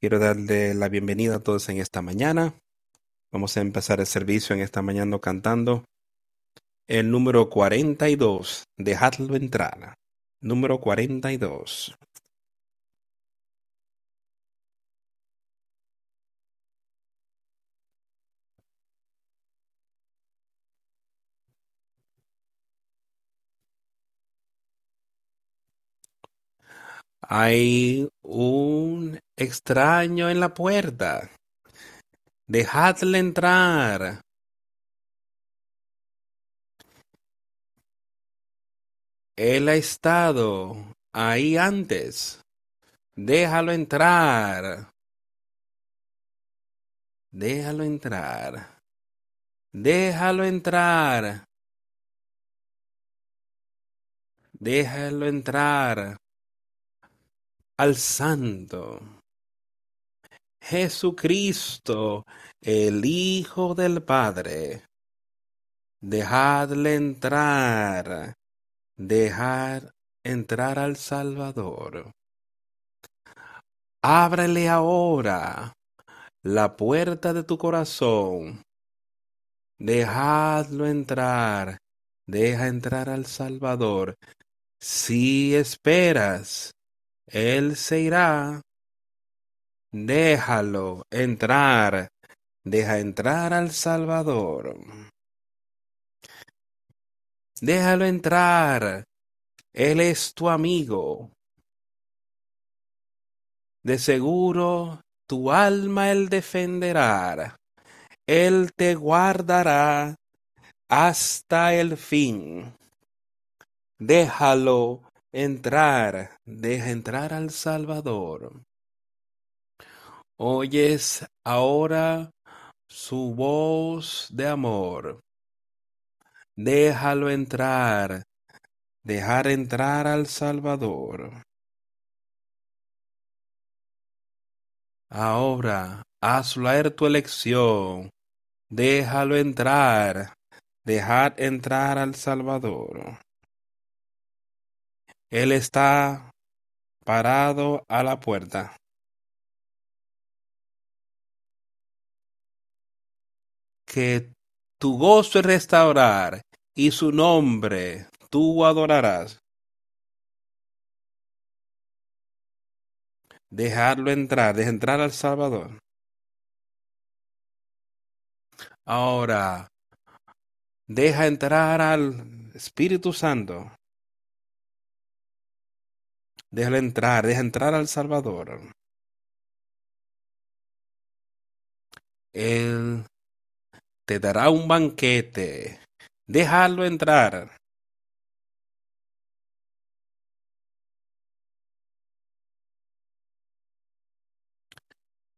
Quiero darle la bienvenida a todos en esta mañana. Vamos a empezar el servicio en esta mañana cantando el número 42. Dejadlo entrar. Número 42. Hay un extraño en la puerta. Dejadle entrar. Él ha estado ahí antes. Déjalo entrar. Déjalo entrar. Déjalo entrar. Déjalo entrar al Santo. Jesucristo, el Hijo del Padre. Dejadle entrar. Dejar entrar al Salvador. Ábrele ahora la puerta de tu corazón. Dejadlo entrar. Deja entrar al Salvador. Si esperas, Él se irá. Déjalo entrar. Deja entrar al Salvador. Déjalo entrar. Él es tu amigo. De seguro tu alma él defenderá. Él te guardará hasta el fin. Déjalo entrar. Deja entrar al Salvador. Oyes ahora su voz de amor. Déjalo entrar. Dejar entrar al Salvador. Ahora, hazlo a tu elección. Déjalo entrar. Dejar entrar al Salvador. Él está parado a la puerta. Que tu gozo es restaurar y su nombre tú adorarás. Dejarlo entrar, deja entrar al Salvador. Ahora, deja entrar al Espíritu Santo. Déjalo entrar, deja entrar al Salvador. Él te dará un banquete. Déjalo entrar.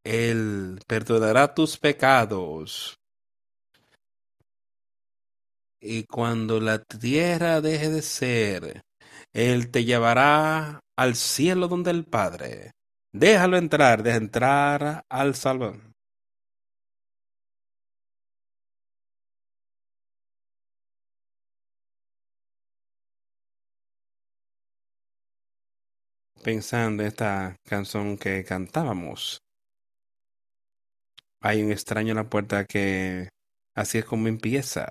Él perdonará tus pecados. Y cuando la tierra deje de ser, Él te llevará al cielo donde el Padre. Déjalo entrar, deja entrar al Salvador. Pensando en esta canción que cantábamos. Hay un extraño en la puerta que así es como empieza.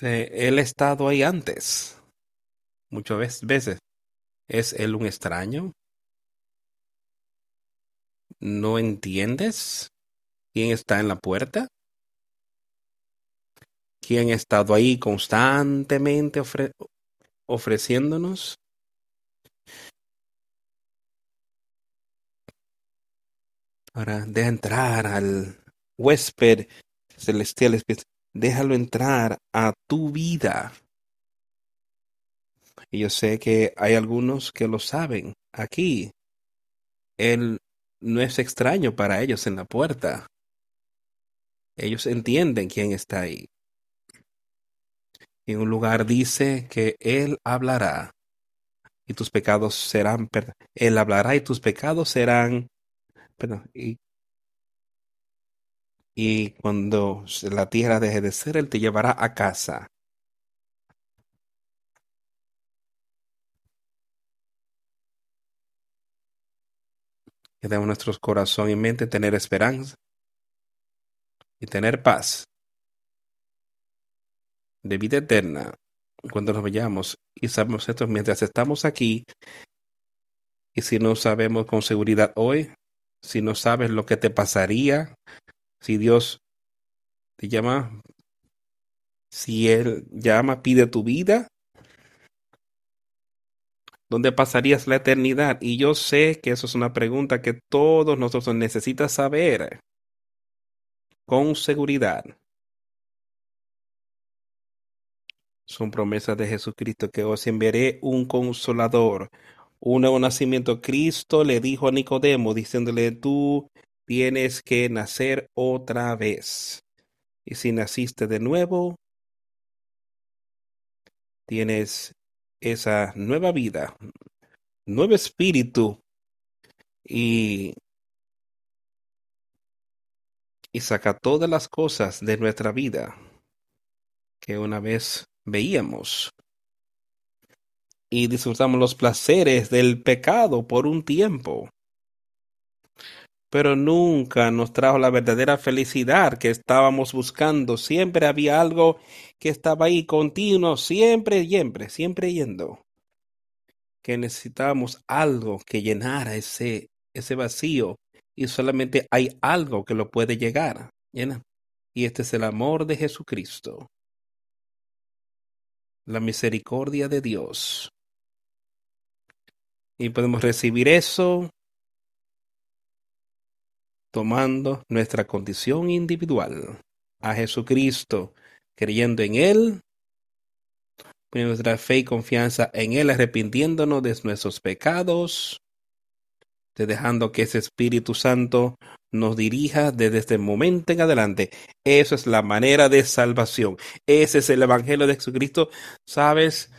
Él ha estado ahí antes. Muchas veces. ¿Es él un extraño? ¿No entiendes quién está en la puerta? ¿Quién ha estado ahí constantemente ofre ofreciéndonos? Ahora, deja entrar al huésped celestial. Déjalo entrar a tu vida. Y yo sé que hay algunos que lo saben aquí. Él no es extraño para ellos en la puerta. Ellos entienden quién está ahí. En un lugar dice que Él hablará y tus pecados serán, Él hablará y tus pecados serán Perdón, y, y cuando la tierra deje de ser, Él te llevará a casa. Que demos nuestro corazón y mente tener esperanza y tener paz de vida eterna. Cuando nos vayamos y sabemos esto mientras estamos aquí y si no sabemos con seguridad hoy, si no sabes lo que te pasaría, si Dios te llama, si Él llama, pide tu vida, ¿dónde pasarías la eternidad? Y yo sé que eso es una pregunta que todos nosotros necesitan saber con seguridad. Son promesas de Jesucristo que os enviaré un consolador, un nuevo nacimiento. Cristo le dijo a Nicodemo, diciéndole, tú tienes que nacer otra vez. Y si naciste de nuevo, tienes esa nueva vida, nuevo espíritu y, y saca todas las cosas de nuestra vida que una vez veíamos y disfrutamos los placeres del pecado por un tiempo. Pero nunca nos trajo la verdadera felicidad que estábamos buscando. Siempre había algo que estaba ahí continuo, siempre, siempre, siempre yendo. Que necesitábamos algo que llenara ese, ese vacío y solamente hay algo que lo puede llegar. Llena. Y este es el amor de Jesucristo la misericordia de Dios. Y podemos recibir eso tomando nuestra condición individual a Jesucristo, creyendo en Él, nuestra fe y confianza en Él, arrepintiéndonos de nuestros pecados, de dejando que ese Espíritu Santo nos dirija desde este momento en adelante. Eso es la manera de salvación. Ese es el Evangelio de Jesucristo. ¿Sabes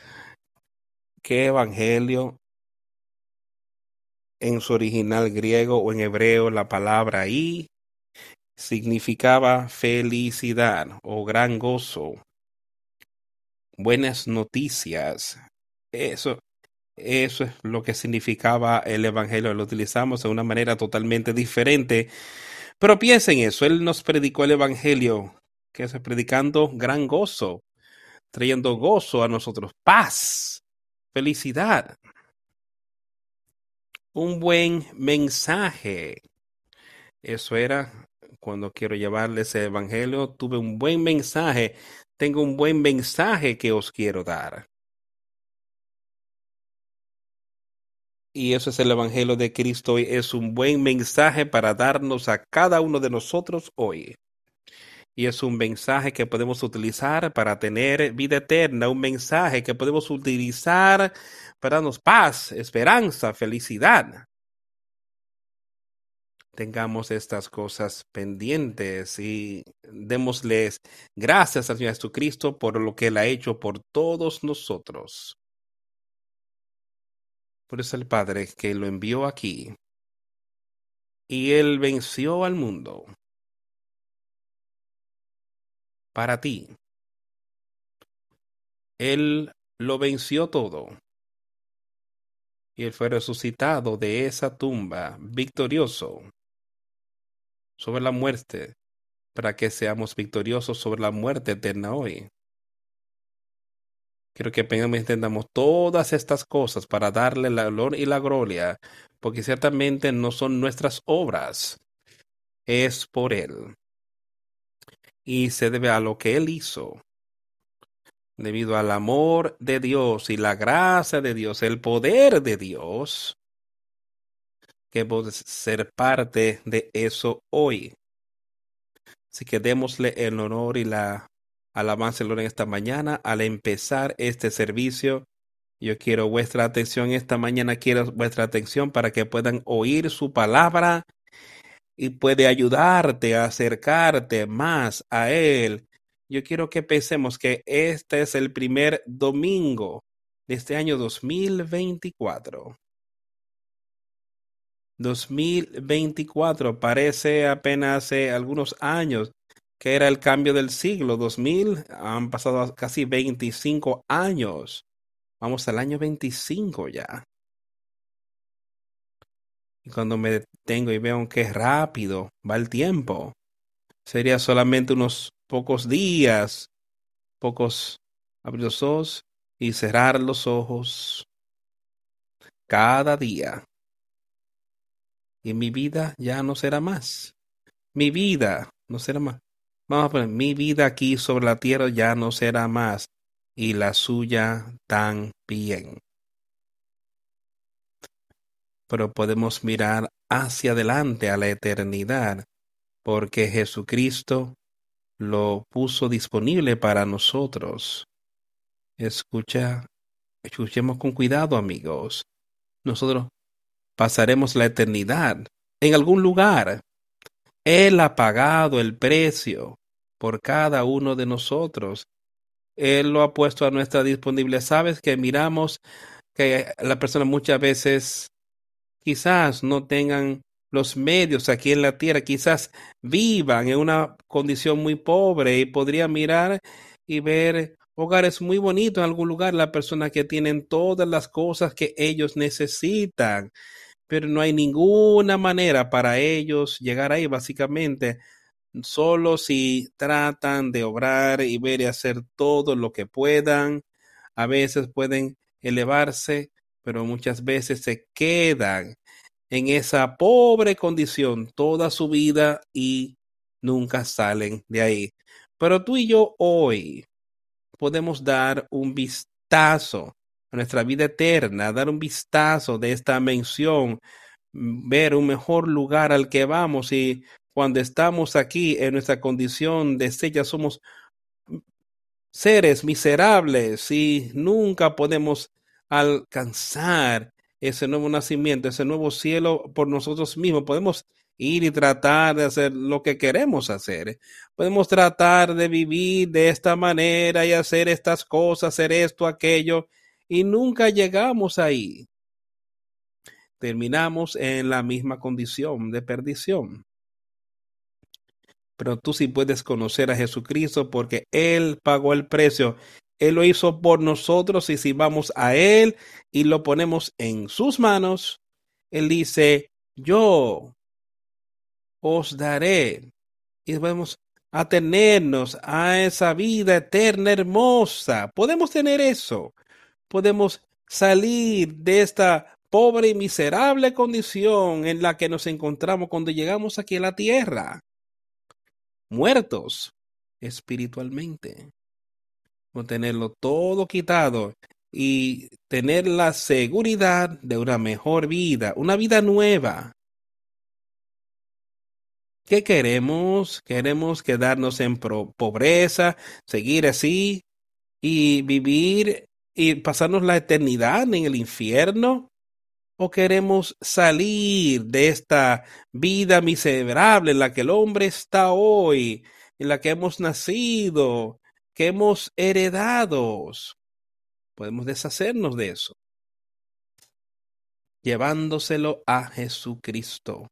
qué Evangelio? En su original griego o en hebreo, la palabra ahí significaba felicidad o gran gozo, buenas noticias. Eso, eso es lo que significaba el Evangelio. Lo utilizamos de una manera totalmente diferente. Pero piensen eso. Él nos predicó el Evangelio, que es predicando gran gozo, trayendo gozo a nosotros, paz, felicidad. Un buen mensaje. Eso era cuando quiero llevarles el Evangelio. Tuve un buen mensaje. Tengo un buen mensaje que os quiero dar. Y eso es el Evangelio de Cristo hoy. Es un buen mensaje para darnos a cada uno de nosotros hoy. Y es un mensaje que podemos utilizar para tener vida eterna, un mensaje que podemos utilizar para darnos paz, esperanza, felicidad. Tengamos estas cosas pendientes y démosles gracias al Señor Jesucristo por lo que Él ha hecho por todos nosotros. Por eso el Padre que lo envió aquí. Y Él venció al mundo. Para ti. Él lo venció todo. Y Él fue resucitado de esa tumba victorioso sobre la muerte, para que seamos victoriosos sobre la muerte eterna hoy. Quiero que entendamos todas estas cosas para darle la honor y la gloria, porque ciertamente no son nuestras obras, es por Él. Y se debe a lo que Él hizo, debido al amor de Dios y la gracia de Dios, el poder de Dios, que podemos ser parte de eso hoy. Así que démosle el honor y la alabanza en esta mañana. Al empezar este servicio, yo quiero vuestra atención esta mañana, quiero vuestra atención para que puedan oír su palabra y puede ayudarte a acercarte más a Él. Yo quiero que pensemos que este es el primer domingo de este año 2024. 2024 parece apenas hace algunos años que era el cambio del siglo 2000. Han pasado casi 25 años. Vamos al año 25 ya. Y cuando me detengo y veo que rápido va el tiempo, sería solamente unos pocos días, pocos abrir los ojos y cerrar los ojos cada día. Y mi vida ya no será más. Mi vida no será más. Vamos a poner, mi vida aquí sobre la tierra ya no será más. Y la suya también. Pero podemos mirar hacia adelante a la eternidad, porque Jesucristo lo puso disponible para nosotros. Escucha, escuchemos con cuidado, amigos. Nosotros pasaremos la eternidad en algún lugar. Él ha pagado el precio por cada uno de nosotros. Él lo ha puesto a nuestra disponibilidad. Sabes que miramos que la persona muchas veces quizás no tengan los medios aquí en la tierra, quizás vivan en una condición muy pobre y podría mirar y ver hogares muy bonitos en algún lugar, la persona que tienen todas las cosas que ellos necesitan, pero no hay ninguna manera para ellos llegar ahí, básicamente, solo si tratan de obrar y ver y hacer todo lo que puedan, a veces pueden elevarse, pero muchas veces se quedan en esa pobre condición toda su vida y nunca salen de ahí. Pero tú y yo hoy podemos dar un vistazo a nuestra vida eterna, dar un vistazo de esta mención, ver un mejor lugar al que vamos y cuando estamos aquí en nuestra condición de sella somos seres miserables y nunca podemos alcanzar ese nuevo nacimiento, ese nuevo cielo por nosotros mismos. Podemos ir y tratar de hacer lo que queremos hacer. Podemos tratar de vivir de esta manera y hacer estas cosas, hacer esto, aquello, y nunca llegamos ahí. Terminamos en la misma condición de perdición. Pero tú sí puedes conocer a Jesucristo porque Él pagó el precio él lo hizo por nosotros y si vamos a Él y lo ponemos en sus manos, Él dice, yo os daré. Y vamos a a esa vida eterna hermosa. Podemos tener eso. Podemos salir de esta pobre y miserable condición en la que nos encontramos cuando llegamos aquí a la tierra. Muertos espiritualmente tenerlo todo quitado y tener la seguridad de una mejor vida, una vida nueva. ¿Qué queremos? ¿Queremos quedarnos en pobreza, seguir así y vivir y pasarnos la eternidad en el infierno? ¿O queremos salir de esta vida miserable en la que el hombre está hoy, en la que hemos nacido, que hemos heredado. Podemos deshacernos de eso. Llevándoselo a Jesucristo.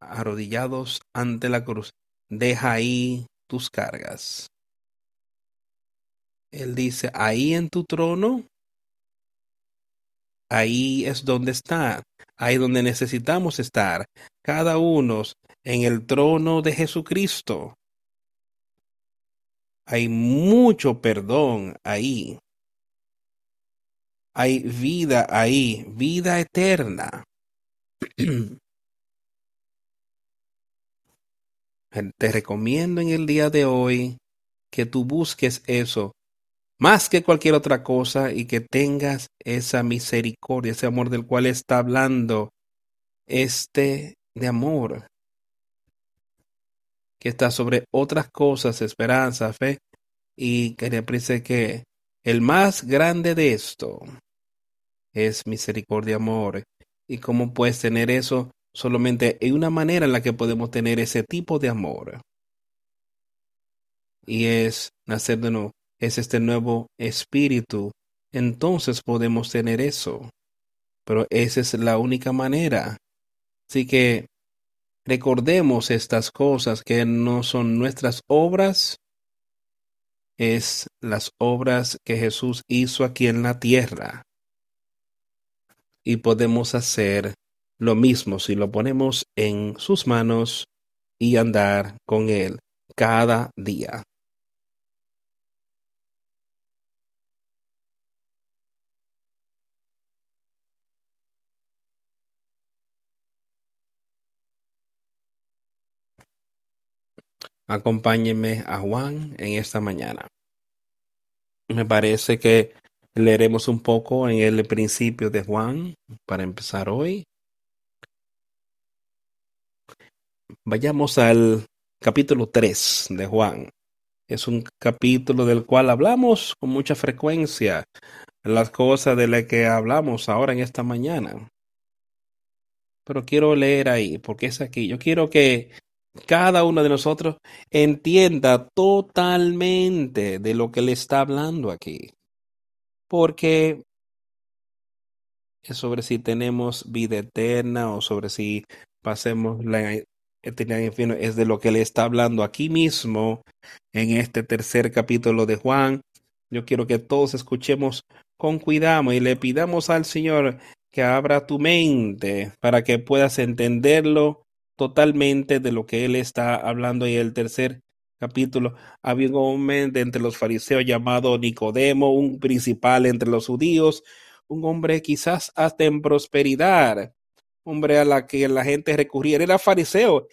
Arrodillados ante la cruz. Deja ahí tus cargas. Él dice, ahí en tu trono, ahí es donde está, ahí donde necesitamos estar, cada uno en el trono de Jesucristo. Hay mucho perdón ahí. Hay vida ahí, vida eterna. Te recomiendo en el día de hoy que tú busques eso más que cualquier otra cosa y que tengas esa misericordia, ese amor del cual está hablando este de amor que está sobre otras cosas, esperanza, fe, y quería decir que el más grande de esto es misericordia, amor. ¿Y cómo puedes tener eso? Solamente hay una manera en la que podemos tener ese tipo de amor. Y es nacer de nuevo, es este nuevo espíritu. Entonces podemos tener eso. Pero esa es la única manera. Así que Recordemos estas cosas que no son nuestras obras, es las obras que Jesús hizo aquí en la tierra. y podemos hacer lo mismo si lo ponemos en sus manos y andar con Él cada día. Acompáñenme a Juan en esta mañana. Me parece que leeremos un poco en el principio de Juan para empezar hoy. Vayamos al capítulo 3 de Juan. Es un capítulo del cual hablamos con mucha frecuencia, las cosas de las que hablamos ahora en esta mañana. Pero quiero leer ahí, porque es aquí. Yo quiero que cada uno de nosotros entienda totalmente de lo que le está hablando aquí. Porque es sobre si tenemos vida eterna o sobre si pasemos la eternidad infierno. Es de lo que le está hablando aquí mismo en este tercer capítulo de Juan. Yo quiero que todos escuchemos con cuidado y le pidamos al Señor que abra tu mente para que puedas entenderlo totalmente de lo que él está hablando y el tercer capítulo. Había un hombre de entre los fariseos llamado Nicodemo, un principal entre los judíos, un hombre quizás hasta en prosperidad, hombre a la que la gente recurría. Era fariseo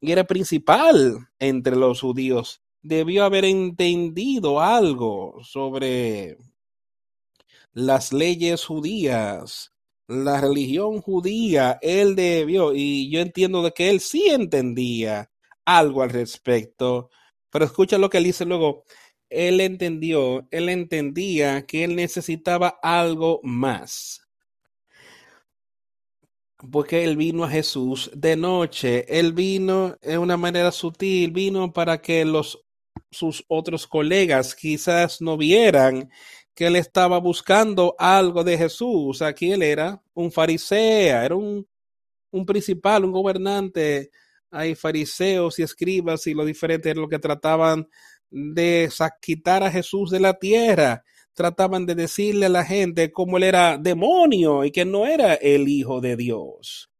y era principal entre los judíos. Debió haber entendido algo sobre las leyes judías la religión judía, él debió, y yo entiendo de que él sí entendía algo al respecto, pero escucha lo que él dice luego, él entendió, él entendía que él necesitaba algo más. Porque él vino a Jesús de noche, él vino de una manera sutil, vino para que los sus otros colegas quizás no vieran que él estaba buscando algo de Jesús. Aquí él era un fariseo, era un, un principal, un gobernante. Hay fariseos y escribas y lo diferente es lo que trataban de quitar a Jesús de la tierra. Trataban de decirle a la gente cómo él era demonio y que no era el hijo de Dios.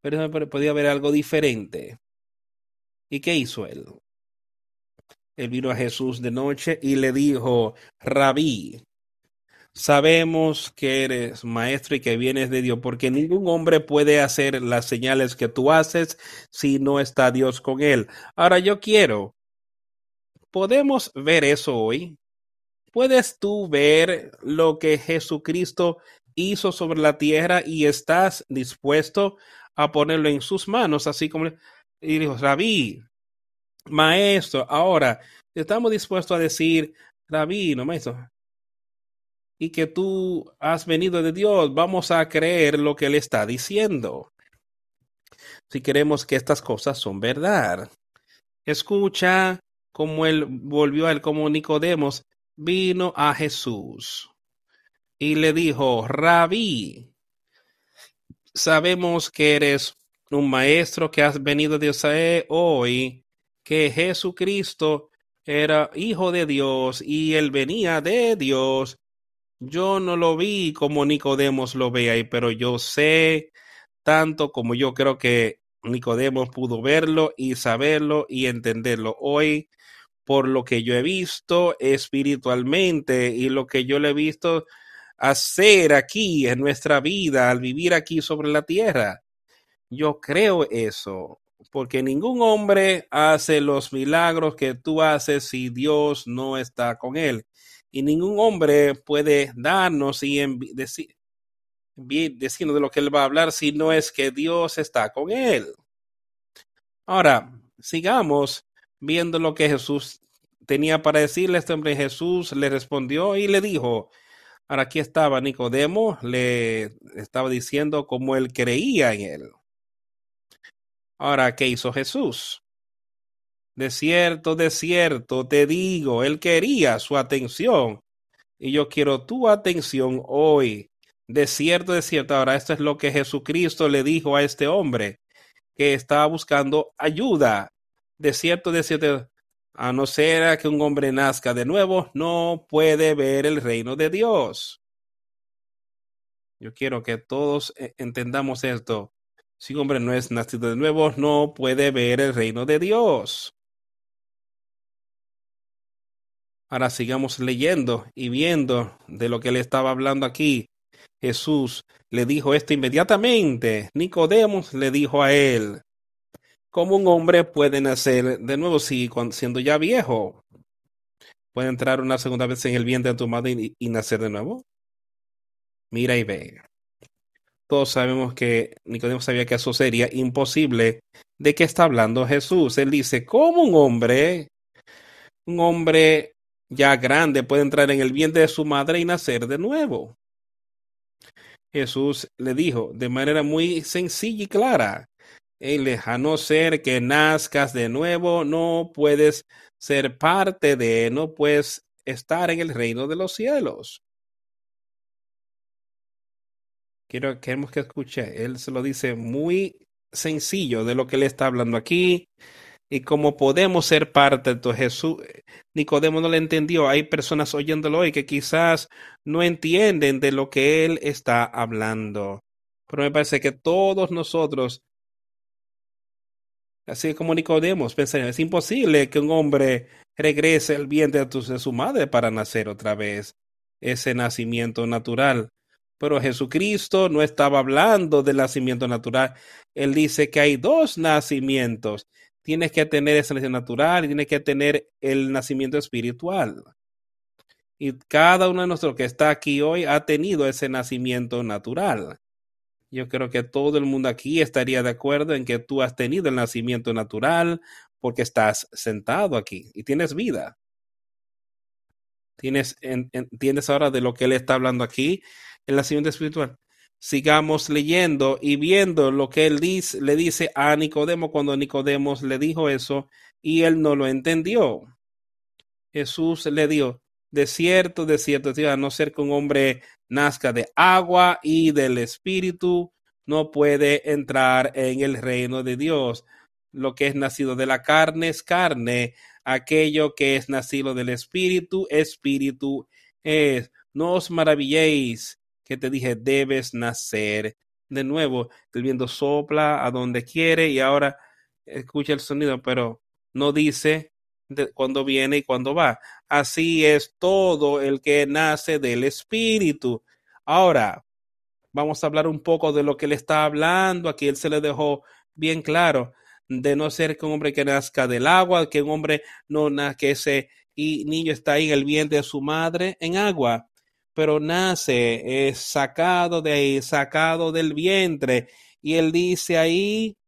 Pero podía haber algo diferente. ¿Y qué hizo él? Él vino a Jesús de noche y le dijo, Rabí, sabemos que eres maestro y que vienes de Dios, porque ningún hombre puede hacer las señales que tú haces si no está Dios con él. Ahora yo quiero, ¿podemos ver eso hoy? ¿Puedes tú ver lo que Jesucristo hizo sobre la tierra y estás dispuesto a ponerlo en sus manos, así como y dijo, Rabí, maestro, ahora estamos dispuestos a decir, rabino, maestro, y que tú has venido de Dios, vamos a creer lo que Él está diciendo. Si queremos que estas cosas son verdad. Escucha cómo Él volvió a Él, como Nicodemos vino a Jesús y le dijo, Rabí, sabemos que eres un maestro que has venido de Israel hoy que Jesucristo era hijo de Dios y él venía de Dios. Yo no lo vi como Nicodemos lo ve pero yo sé tanto como yo creo que Nicodemos pudo verlo y saberlo y entenderlo. Hoy, por lo que yo he visto espiritualmente y lo que yo le he visto hacer aquí en nuestra vida al vivir aquí sobre la tierra, yo creo eso porque ningún hombre hace los milagros que tú haces si Dios no está con él. Y ningún hombre puede darnos y decir, decirnos de lo que él va a hablar si no es que Dios está con él. Ahora, sigamos viendo lo que Jesús tenía para decirle. Este hombre Jesús le respondió y le dijo, ahora aquí estaba Nicodemo, le estaba diciendo cómo él creía en él. Ahora, ¿qué hizo Jesús? De cierto, de cierto, te digo, él quería su atención y yo quiero tu atención hoy. De cierto, de cierto, ahora esto es lo que Jesucristo le dijo a este hombre que estaba buscando ayuda. De cierto, de cierto, a no ser que un hombre nazca de nuevo, no puede ver el reino de Dios. Yo quiero que todos eh, entendamos esto. Si un hombre no es nacido de nuevo, no puede ver el reino de Dios. Ahora sigamos leyendo y viendo de lo que le estaba hablando aquí. Jesús le dijo esto inmediatamente. Nicodemos le dijo a él, ¿cómo un hombre puede nacer de nuevo si siendo ya viejo? ¿Puede entrar una segunda vez en el vientre de tu madre y, y nacer de nuevo? Mira y ve. Todos sabemos que Nicodemo sabía que eso sería imposible. ¿De qué está hablando Jesús? Él dice, ¿cómo un hombre, un hombre ya grande puede entrar en el vientre de su madre y nacer de nuevo? Jesús le dijo de manera muy sencilla y clara, él a no ser que nazcas de nuevo, no puedes ser parte de, no puedes estar en el reino de los cielos. Quiero queremos que escuche. Él se lo dice muy sencillo de lo que él está hablando aquí y cómo podemos ser parte de Jesús. Nicodemo no le entendió. Hay personas oyéndolo hoy que quizás no entienden de lo que él está hablando. Pero me parece que todos nosotros, así como Nicodemo, pensarían, es imposible que un hombre regrese al vientre de su madre para nacer otra vez. Ese nacimiento natural. Pero Jesucristo no estaba hablando del nacimiento natural. Él dice que hay dos nacimientos. Tienes que tener ese nacimiento natural y tienes que tener el nacimiento espiritual. Y cada uno de nosotros que está aquí hoy ha tenido ese nacimiento natural. Yo creo que todo el mundo aquí estaría de acuerdo en que tú has tenido el nacimiento natural porque estás sentado aquí y tienes vida. Tienes, entiendes ahora de lo que él está hablando aquí el nacimiento espiritual. Sigamos leyendo y viendo lo que él dice, le dice a Nicodemo cuando Nicodemo le dijo eso y él no lo entendió. Jesús le dijo, de cierto, de cierto, a no ser que un hombre nazca de agua y del espíritu, no puede entrar en el reino de Dios. Lo que es nacido de la carne es carne, aquello que es nacido del espíritu, espíritu es. No os maravilléis que te dije, debes nacer de nuevo. El viento sopla a donde quiere y ahora escucha el sonido, pero no dice de cuándo viene y cuándo va. Así es todo el que nace del Espíritu. Ahora, vamos a hablar un poco de lo que le está hablando. Aquí él se le dejó bien claro de no ser que un hombre que nazca del agua, que un hombre no nazca, ese y niño está ahí en el vientre de su madre en agua pero nace, es sacado de ahí, sacado del vientre. Y él dice ahí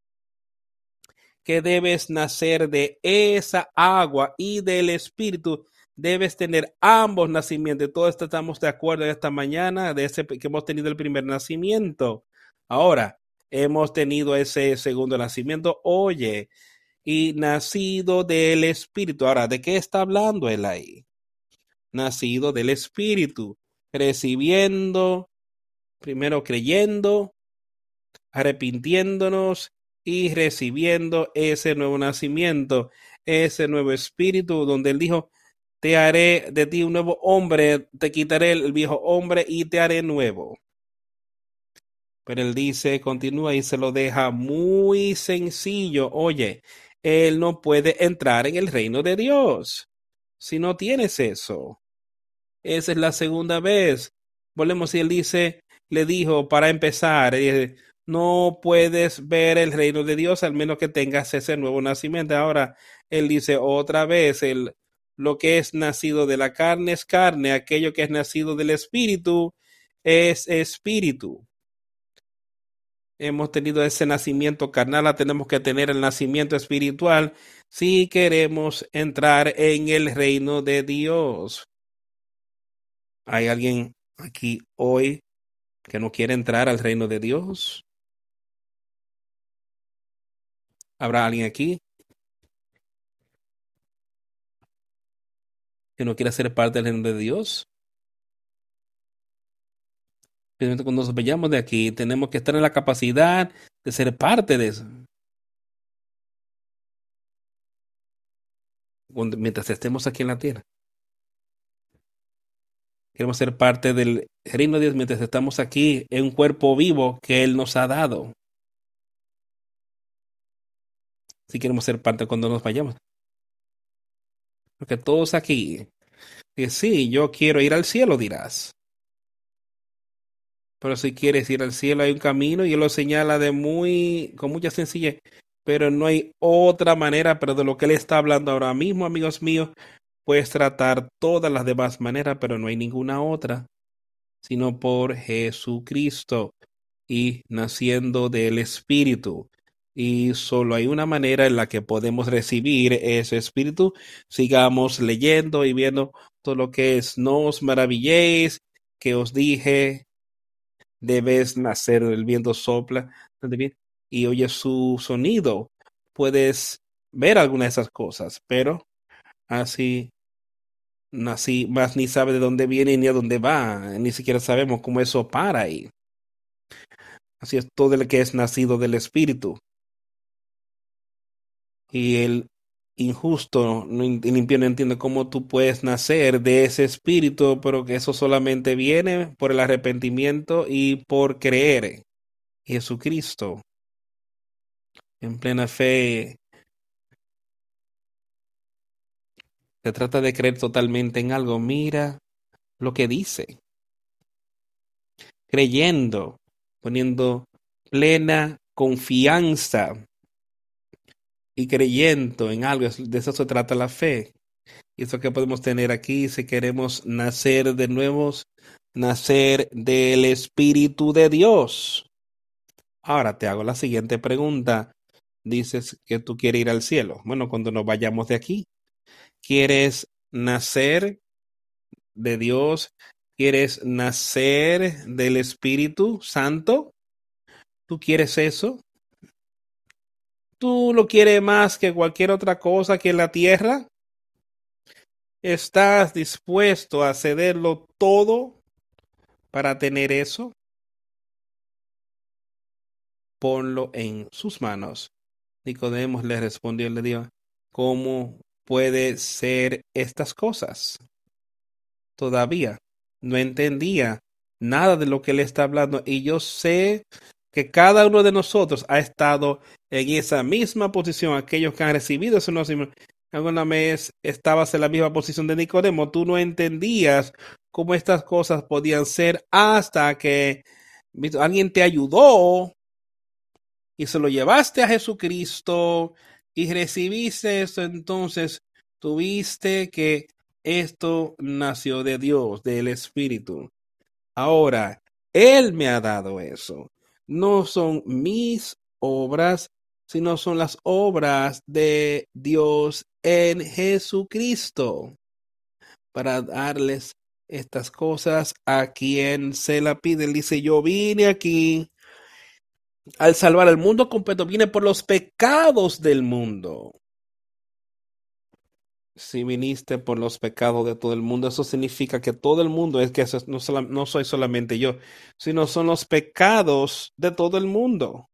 que debes nacer de esa agua y del espíritu. Debes tener ambos nacimientos. Todos estamos de acuerdo esta mañana de ese que hemos tenido el primer nacimiento. Ahora, hemos tenido ese segundo nacimiento. Oye, y nacido del espíritu. Ahora, ¿de qué está hablando él ahí? Nacido del espíritu recibiendo, primero creyendo, arrepintiéndonos y recibiendo ese nuevo nacimiento, ese nuevo espíritu, donde él dijo, te haré de ti un nuevo hombre, te quitaré el viejo hombre y te haré nuevo. Pero él dice, continúa y se lo deja muy sencillo. Oye, él no puede entrar en el reino de Dios si no tienes eso. Esa es la segunda vez. Volvemos y él dice, le dijo para empezar, eh, no puedes ver el reino de Dios al menos que tengas ese nuevo nacimiento. Ahora, él dice otra vez, el, lo que es nacido de la carne es carne, aquello que es nacido del espíritu es espíritu. Hemos tenido ese nacimiento carnal, tenemos que tener el nacimiento espiritual si queremos entrar en el reino de Dios. ¿Hay alguien aquí hoy que no quiere entrar al reino de Dios? ¿Habrá alguien aquí que no quiera ser parte del reino de Dios? cuando nos vayamos de aquí, tenemos que estar en la capacidad de ser parte de eso. Mientras estemos aquí en la tierra. Queremos ser parte del reino de Dios mientras estamos aquí en un cuerpo vivo que Él nos ha dado. Si queremos ser parte cuando nos vayamos. Porque todos aquí, que sí, yo quiero ir al cielo, dirás. Pero si quieres ir al cielo hay un camino y Él lo señala de muy, con mucha sencillez. Pero no hay otra manera, pero de lo que Él está hablando ahora mismo, amigos míos, puedes tratar todas las demás maneras, pero no hay ninguna otra, sino por Jesucristo y naciendo del Espíritu. Y solo hay una manera en la que podemos recibir ese Espíritu. Sigamos leyendo y viendo todo lo que es. No os maravilléis que os dije, debes nacer, el viento sopla y oye su sonido. Puedes ver algunas de esas cosas, pero así nací, más ni sabe de dónde viene ni a dónde va, ni siquiera sabemos cómo eso para ahí. Así es todo el que es nacido del Espíritu. Y el injusto, el impío no entiende cómo tú puedes nacer de ese espíritu, pero que eso solamente viene por el arrepentimiento y por creer Jesucristo. En plena fe Se trata de creer totalmente en algo. Mira lo que dice. Creyendo, poniendo plena confianza y creyendo en algo. De eso se trata la fe. Y eso que podemos tener aquí, si queremos nacer de nuevo, nacer del Espíritu de Dios. Ahora te hago la siguiente pregunta. Dices que tú quieres ir al cielo. Bueno, cuando nos vayamos de aquí, ¿Quieres nacer de Dios? ¿Quieres nacer del Espíritu Santo? ¿Tú quieres eso? ¿Tú lo quieres más que cualquier otra cosa que la tierra? ¿Estás dispuesto a cederlo todo para tener eso? Ponlo en sus manos. Nicodemos le respondió y le dijo, ¿cómo puede ser estas cosas. Todavía no entendía nada de lo que él está hablando y yo sé que cada uno de nosotros ha estado en esa misma posición, aquellos que han recibido ese conocimiento. Alguna vez estabas en la misma posición de Nicodemo, tú no entendías cómo estas cosas podían ser hasta que alguien te ayudó y se lo llevaste a Jesucristo y recibiste esto, entonces tuviste que esto nació de Dios, del Espíritu. Ahora, Él me ha dado eso. No son mis obras, sino son las obras de Dios en Jesucristo para darles estas cosas a quien se la pide. Él dice, yo vine aquí al salvar al mundo completo, vine por los pecados del mundo. Si viniste por los pecados de todo el mundo, eso significa que todo el mundo es que no, no soy solamente yo, sino son los pecados de todo el mundo.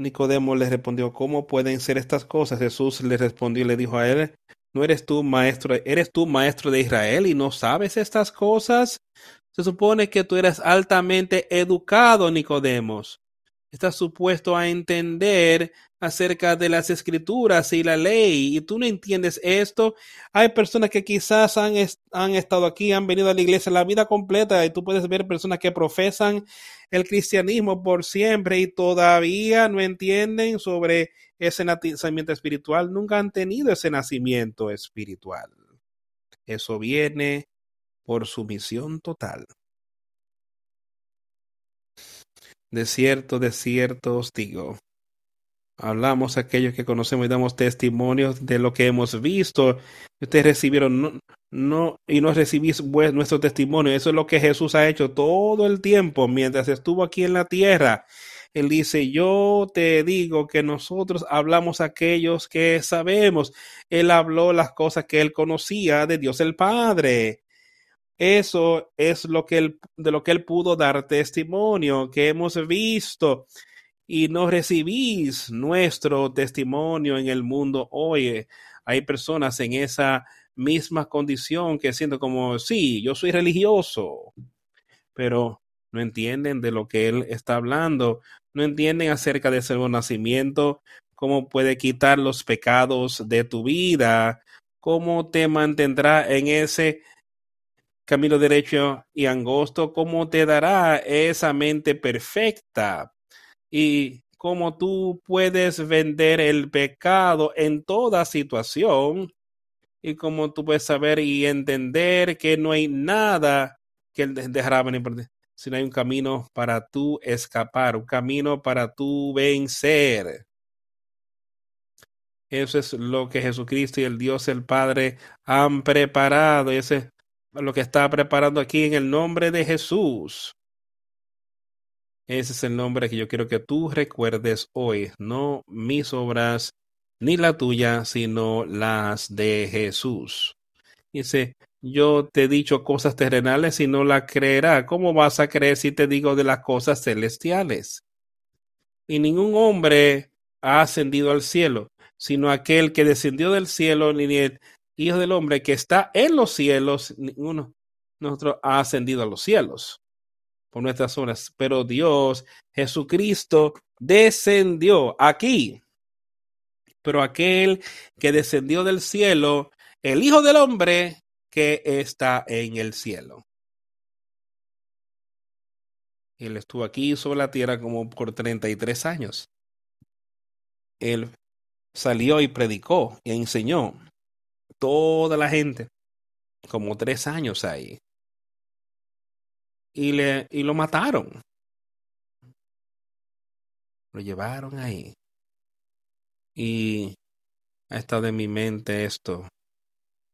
Nicodemo le respondió, ¿cómo pueden ser estas cosas? Jesús le respondió y le dijo a él, ¿no eres tú maestro, eres tú maestro de Israel y no sabes estas cosas? Se supone que tú eres altamente educado, Nicodemos. Estás supuesto a entender acerca de las escrituras y la ley y tú no entiendes esto. Hay personas que quizás han, han estado aquí, han venido a la iglesia la vida completa y tú puedes ver personas que profesan el cristianismo por siempre y todavía no entienden sobre ese nacimiento espiritual. Nunca han tenido ese nacimiento espiritual. Eso viene por sumisión total. De cierto, de cierto os digo. Hablamos aquellos que conocemos y damos testimonios de lo que hemos visto. Ustedes recibieron no, no y no recibís nuestro testimonio. Eso es lo que Jesús ha hecho todo el tiempo mientras estuvo aquí en la tierra. Él dice, yo te digo que nosotros hablamos aquellos que sabemos. Él habló las cosas que él conocía de Dios el Padre. Eso es lo que él, de lo que él pudo dar testimonio, que hemos visto y no recibís nuestro testimonio en el mundo hoy. Hay personas en esa misma condición que siento como, sí, yo soy religioso, pero no entienden de lo que él está hablando, no entienden acerca de ese nacimiento, cómo puede quitar los pecados de tu vida, cómo te mantendrá en ese camino derecho y angosto, cómo te dará esa mente perfecta y cómo tú puedes vender el pecado en toda situación y cómo tú puedes saber y entender que no hay nada que por ti, sino hay un camino para tú escapar, un camino para tú vencer. Eso es lo que Jesucristo y el Dios el Padre han preparado. Ese es lo que está preparando aquí en el nombre de Jesús. Ese es el nombre que yo quiero que tú recuerdes hoy, no mis obras ni la tuya, sino las de Jesús. Dice, yo te he dicho cosas terrenales y no la creerá. ¿Cómo vas a creer si te digo de las cosas celestiales? Y ningún hombre ha ascendido al cielo, sino aquel que descendió del cielo, ni el Hijo del Hombre que está en los cielos, ninguno nosotros ha ascendido a los cielos por nuestras obras, pero Dios, Jesucristo, descendió aquí. Pero aquel que descendió del cielo, el Hijo del Hombre que está en el cielo. Él estuvo aquí sobre la tierra como por 33 años. Él salió y predicó y enseñó toda la gente, como tres años ahí. Y, le, y lo mataron. Lo llevaron ahí. Y ha estado en mi mente esto.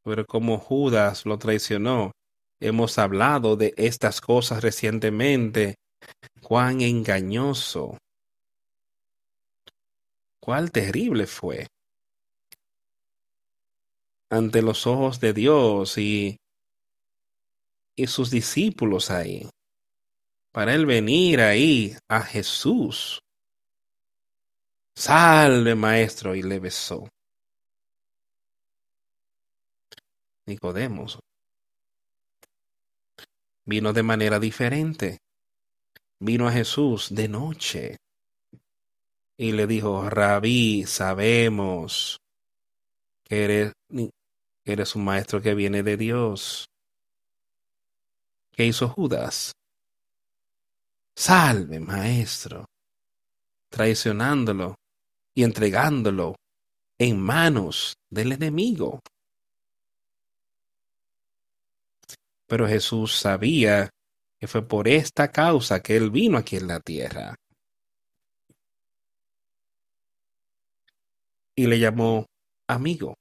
Pero como Judas lo traicionó, hemos hablado de estas cosas recientemente. Cuán engañoso cuál terrible fue ante los ojos de Dios y, y sus discípulos ahí. Para él venir ahí a Jesús. Salve, maestro, y le besó. Nicodemos vino de manera diferente. Vino a Jesús de noche y le dijo, Rabí, sabemos que eres, eres un maestro que viene de Dios. ¿Qué hizo Judas? Salve, maestro, traicionándolo y entregándolo en manos del enemigo. Pero Jesús sabía que fue por esta causa que él vino aquí en la tierra. y le llamó amigo.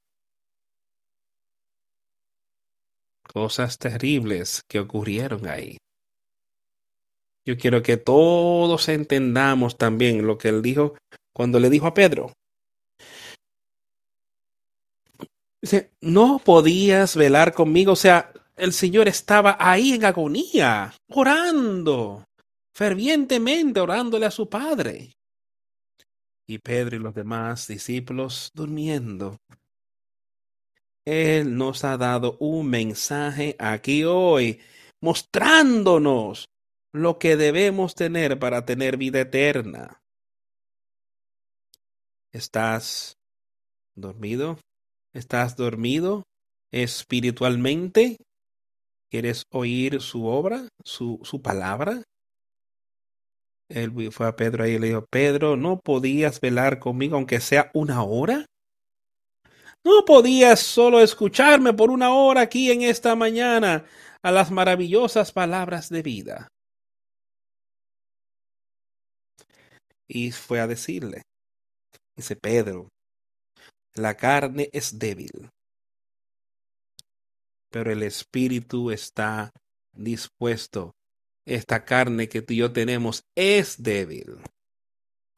Cosas terribles que ocurrieron ahí. Yo quiero que todos entendamos también lo que él dijo cuando le dijo a Pedro. Dice, no podías velar conmigo. O sea, el Señor estaba ahí en agonía, orando, fervientemente orándole a su Padre y Pedro y los demás discípulos durmiendo. Él nos ha dado un mensaje aquí hoy, mostrándonos lo que debemos tener para tener vida eterna. ¿Estás dormido? ¿Estás dormido espiritualmente? ¿Quieres oír su obra, su, su palabra? Él fue a Pedro ahí y le dijo, Pedro, ¿no podías velar conmigo aunque sea una hora? ¿No podías solo escucharme por una hora aquí en esta mañana a las maravillosas palabras de vida? Y fue a decirle, dice Pedro, la carne es débil, pero el espíritu está dispuesto esta carne que tú y yo tenemos es débil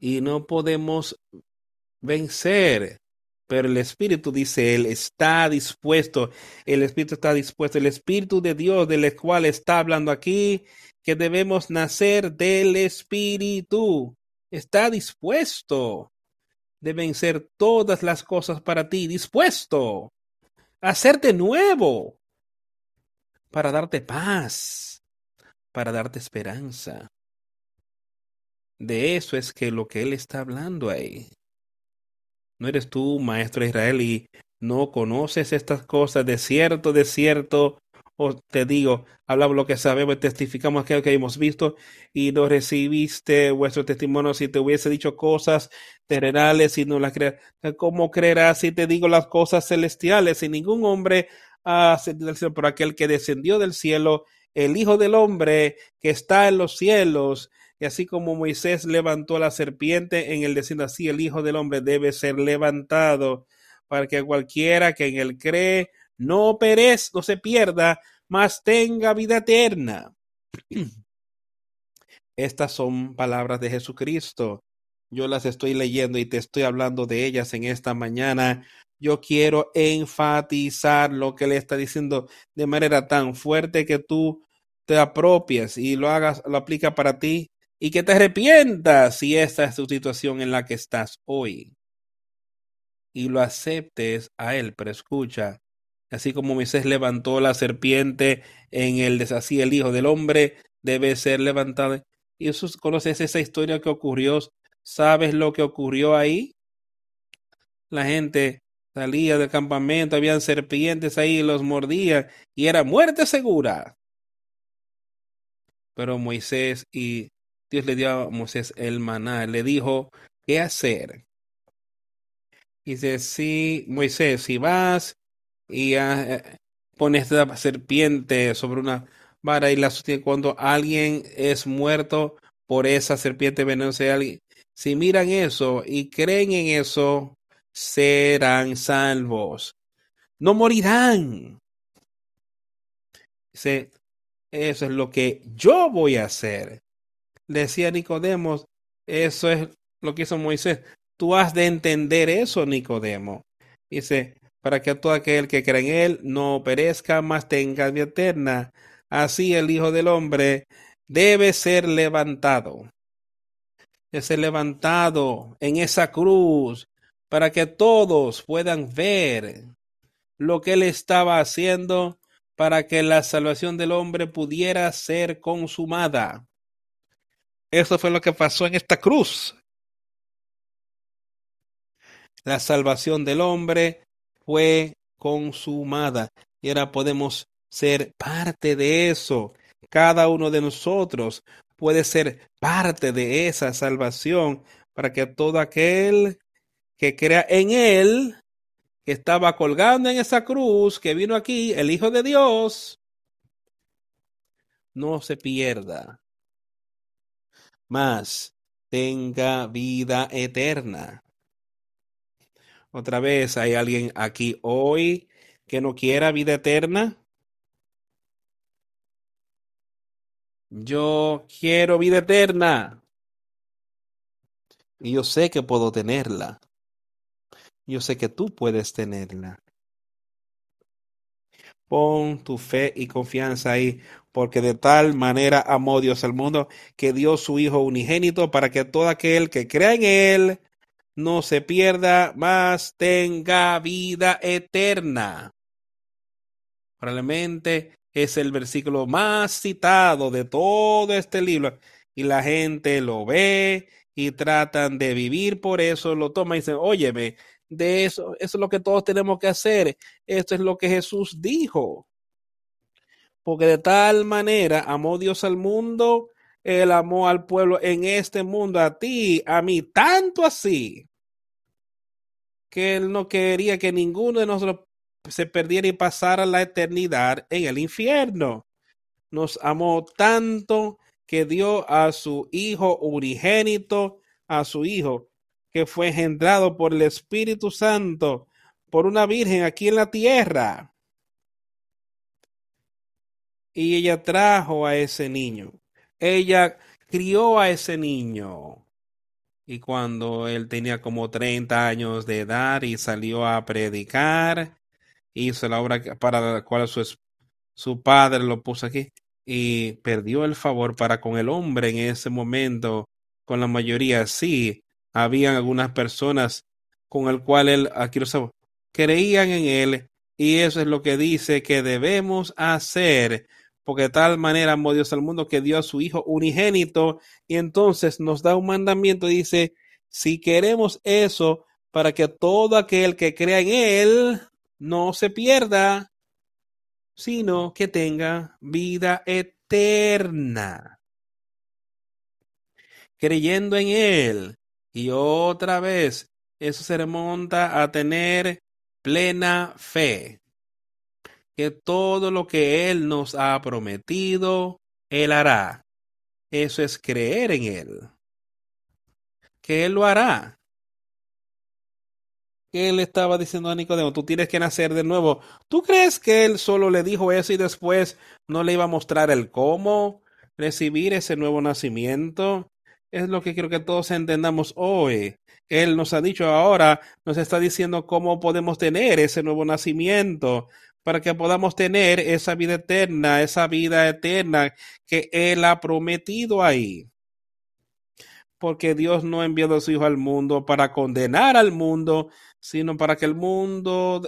y no podemos vencer. Pero el Espíritu, dice él, está dispuesto. El Espíritu está dispuesto. El Espíritu de Dios, del cual está hablando aquí, que debemos nacer del Espíritu. Está dispuesto de vencer todas las cosas para ti. Dispuesto. hacerte nuevo, para darte paz, para darte esperanza. De eso es que lo que él está hablando ahí. ¿No eres tú, maestro de Israel, y no conoces estas cosas? De cierto, de cierto, os te digo, hablamos lo que sabemos, testificamos aquello que hemos visto, y no recibiste vuestro testimonio si te hubiese dicho cosas terrenales y no las creas. ¿Cómo creerás si te digo las cosas celestiales? Si ningún hombre ha ascendido del cielo por aquel que descendió del cielo, el Hijo del Hombre que está en los cielos, y así como Moisés levantó la serpiente en el desierto, así el Hijo del Hombre debe ser levantado para que cualquiera que en él cree no perezca, no se pierda, mas tenga vida eterna. Estas son palabras de Jesucristo. Yo las estoy leyendo y te estoy hablando de ellas en esta mañana. Yo quiero enfatizar lo que le está diciendo de manera tan fuerte que tú te apropies y lo hagas, lo aplica para ti y que te arrepientas si esta es tu situación en la que estás hoy. Y lo aceptes a Él, pero escucha, así como Moisés levantó la serpiente en el así el Hijo del Hombre debe ser levantado. Y eso conoces esa historia que ocurrió, ¿sabes lo que ocurrió ahí? La gente salía del campamento, habían serpientes ahí, los mordían y era muerte segura. Pero Moisés y Dios le dio a Moisés el maná, le dijo qué hacer. Y dice, sí, Moisés, si vas y uh, pones la serpiente sobre una vara y la sostiene cuando alguien es muerto por esa serpiente venenosa, alguien, si miran eso y creen en eso, serán salvos. No morirán. Dice, eso es lo que yo voy a hacer decía Nicodemo, eso es lo que hizo Moisés. Tú has de entender eso, Nicodemo. Dice, para que todo aquel que cree en él no perezca, mas tenga vida eterna. Así el Hijo del Hombre debe ser levantado. Debe ser levantado en esa cruz para que todos puedan ver lo que él estaba haciendo para que la salvación del hombre pudiera ser consumada. Eso fue lo que pasó en esta cruz. La salvación del hombre fue consumada y ahora podemos ser parte de eso. Cada uno de nosotros puede ser parte de esa salvación para que todo aquel que crea en él, que estaba colgando en esa cruz, que vino aquí, el Hijo de Dios, no se pierda, más tenga vida eterna. Otra vez, ¿hay alguien aquí hoy que no quiera vida eterna? Yo quiero vida eterna. Y yo sé que puedo tenerla. Yo sé que tú puedes tenerla. Pon tu fe y confianza ahí, porque de tal manera amó Dios al mundo que dio su Hijo unigénito para que todo aquel que crea en Él no se pierda, mas tenga vida eterna. Probablemente es el versículo más citado de todo este libro y la gente lo ve y tratan de vivir por eso, lo toman y dicen, óyeme, de eso, eso es lo que todos tenemos que hacer. Esto es lo que Jesús dijo. Porque de tal manera amó Dios al mundo, Él amó al pueblo en este mundo, a ti, a mí, tanto así, que Él no quería que ninguno de nosotros se perdiera y pasara la eternidad en el infierno. Nos amó tanto que dio a su Hijo unigénito, a su Hijo, fue engendrado por el Espíritu Santo, por una virgen aquí en la tierra. Y ella trajo a ese niño. Ella crió a ese niño. Y cuando él tenía como 30 años de edad y salió a predicar, hizo la obra para la cual su, su padre lo puso aquí y perdió el favor para con el hombre en ese momento, con la mayoría sí, habían algunas personas con el cual él, aquí lo creían en él Y eso es lo que dice que debemos hacer, porque de tal manera amó Dios al mundo que dio a su Hijo unigénito y entonces nos da un mandamiento, dice, si queremos eso, para que todo aquel que crea en Él no se pierda, sino que tenga vida eterna. Creyendo en Él. Y otra vez, eso se remonta a tener plena fe. Que todo lo que Él nos ha prometido, Él hará. Eso es creer en Él. Que Él lo hará que él estaba diciendo a Nicodemo, tú tienes que nacer de nuevo. ¿Tú crees que él solo le dijo eso y después no le iba a mostrar el cómo recibir ese nuevo nacimiento? Es lo que quiero que todos entendamos hoy. Él nos ha dicho ahora, nos está diciendo cómo podemos tener ese nuevo nacimiento para que podamos tener esa vida eterna, esa vida eterna que Él ha prometido ahí porque Dios no ha enviado a su Hijo al mundo para condenar al mundo, sino para que el mundo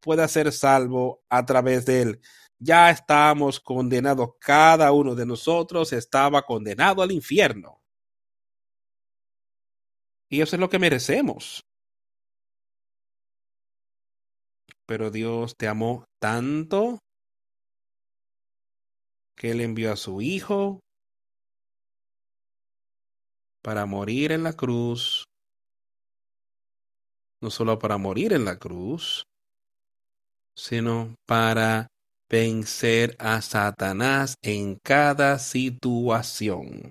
pueda ser salvo a través de él. Ya estamos condenados, cada uno de nosotros estaba condenado al infierno. Y eso es lo que merecemos. Pero Dios te amó tanto que Él envió a su Hijo para morir en la cruz, no solo para morir en la cruz, sino para vencer a Satanás en cada situación.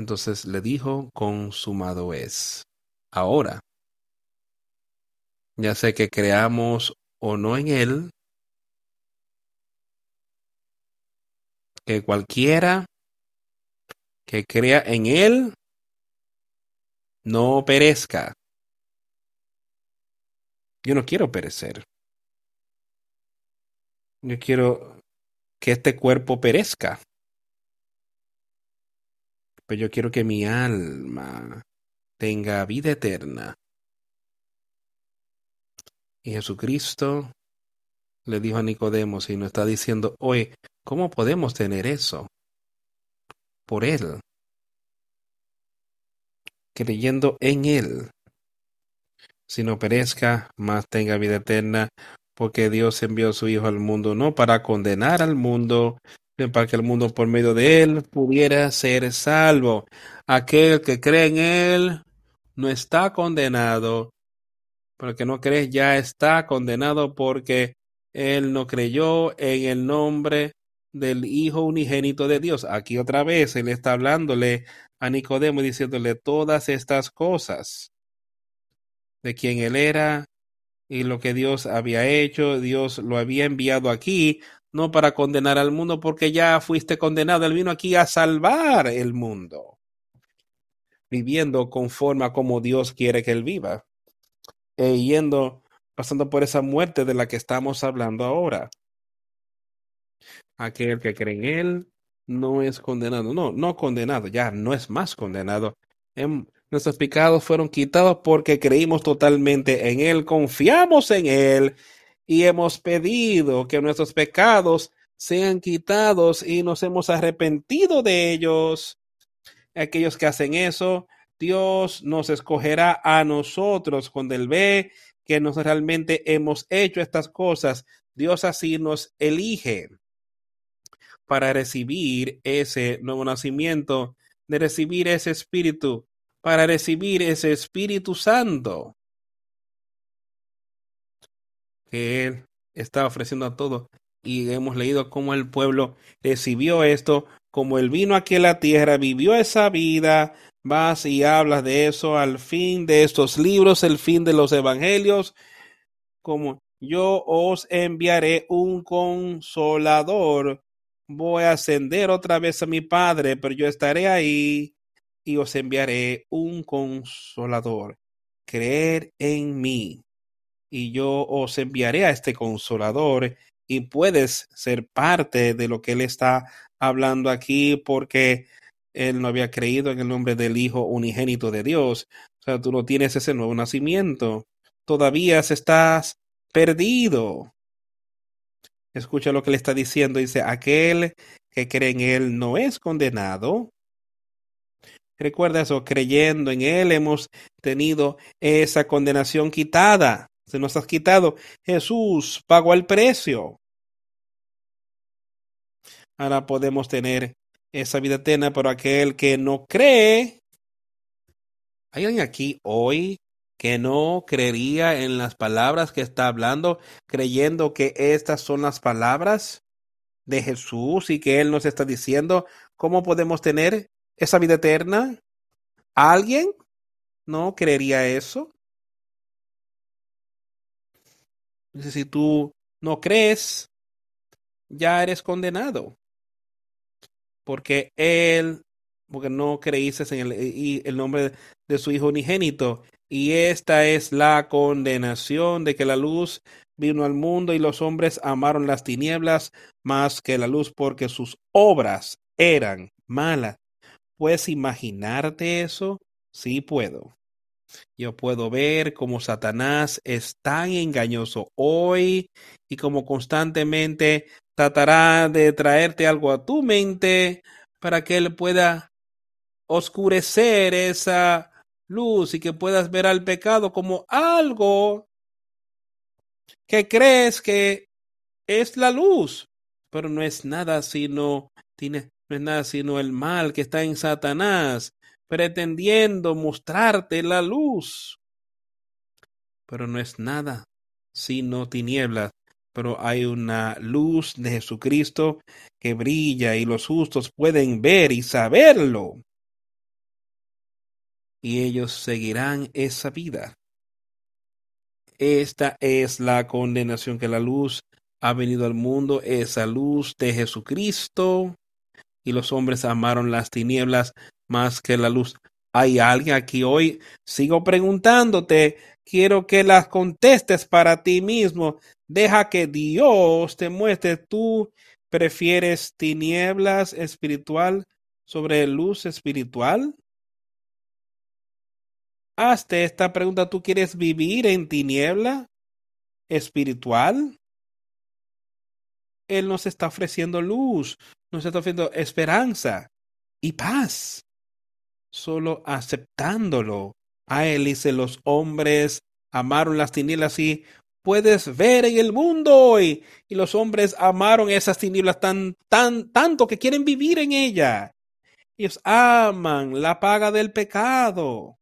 Entonces le dijo, consumado es. Ahora, ya sé que creamos o no en él, que cualquiera que crea en Él no perezca. Yo no quiero perecer. Yo quiero que este cuerpo perezca. Pero yo quiero que mi alma tenga vida eterna. Y Jesucristo le dijo a Nicodemo, y nos está diciendo, hoy ¿Cómo podemos tener eso? Por Él. Creyendo en Él. Si no perezca, más tenga vida eterna, porque Dios envió a su Hijo al mundo no para condenar al mundo, para que el mundo por medio de Él pudiera ser salvo. Aquel que cree en Él no está condenado, pero el que no cree ya está condenado porque Él no creyó en el nombre del Hijo unigénito de Dios. Aquí otra vez él está hablándole a Nicodemo y diciéndole todas estas cosas de quién él era y lo que Dios había hecho. Dios lo había enviado aquí no para condenar al mundo porque ya fuiste condenado. Él vino aquí a salvar el mundo, viviendo conforme a como Dios quiere que él viva, e yendo, pasando por esa muerte de la que estamos hablando ahora aquel que cree en él no es condenado. No, no condenado, ya no es más condenado. Em, nuestros pecados fueron quitados porque creímos totalmente en él, confiamos en él y hemos pedido que nuestros pecados sean quitados y nos hemos arrepentido de ellos. Aquellos que hacen eso, Dios nos escogerá a nosotros cuando Él ve que nos realmente hemos hecho estas cosas. Dios así nos elige para recibir ese nuevo nacimiento, de recibir ese espíritu, para recibir ese Espíritu Santo que Él está ofreciendo a todos. Y hemos leído cómo el pueblo recibió esto, como Él vino aquí a la tierra, vivió esa vida, vas y hablas de eso al fin de estos libros, el fin de los evangelios, como yo os enviaré un consolador voy a ascender otra vez a mi Padre, pero yo estaré ahí y os enviaré un consolador. Creer en mí y yo os enviaré a este consolador y puedes ser parte de lo que él está hablando aquí porque él no había creído en el nombre del Hijo unigénito de Dios. O sea, tú no tienes ese nuevo nacimiento. Todavía estás perdido. Escucha lo que le está diciendo. Dice, aquel que cree en él no es condenado. Recuerda eso, creyendo en él hemos tenido esa condenación quitada. Se nos ha quitado. Jesús pagó el precio. Ahora podemos tener esa vida eterna, pero aquel que no cree, ¿hay alguien aquí hoy que no creería en las palabras que está hablando, creyendo que estas son las palabras de Jesús y que Él nos está diciendo cómo podemos tener esa vida eterna? ¿Alguien no creería eso? Si tú no crees, ya eres condenado porque él, porque no creíste en el, el nombre de su Hijo unigénito. Y esta es la condenación de que la luz vino al mundo y los hombres amaron las tinieblas más que la luz porque sus obras eran malas. ¿Puedes imaginarte eso? Sí puedo. Yo puedo ver cómo Satanás es tan engañoso hoy y como constantemente tratará de traerte algo a tu mente para que él pueda oscurecer esa luz y que puedas ver al pecado como algo que crees que es la luz, pero no es nada sino tiene no es nada sino el mal que está en Satanás pretendiendo mostrarte la luz. Pero no es nada sino tinieblas pero hay una luz de Jesucristo que brilla y los justos pueden ver y saberlo. Y ellos seguirán esa vida. Esta es la condenación que la luz ha venido al mundo, esa luz de Jesucristo. Y los hombres amaron las tinieblas más que la luz. ¿Hay alguien aquí hoy? Sigo preguntándote. Quiero que las contestes para ti mismo. Deja que Dios te muestre. ¿Tú prefieres tinieblas espiritual sobre luz espiritual? Hazte esta pregunta. ¿Tú quieres vivir en tiniebla espiritual? Él nos está ofreciendo luz, nos está ofreciendo esperanza y paz. Solo aceptándolo. A él dice los hombres amaron las tinieblas y puedes ver en el mundo hoy. Y los hombres amaron esas tinieblas tan, tan, tanto que quieren vivir en ella. Ellos aman la paga del pecado.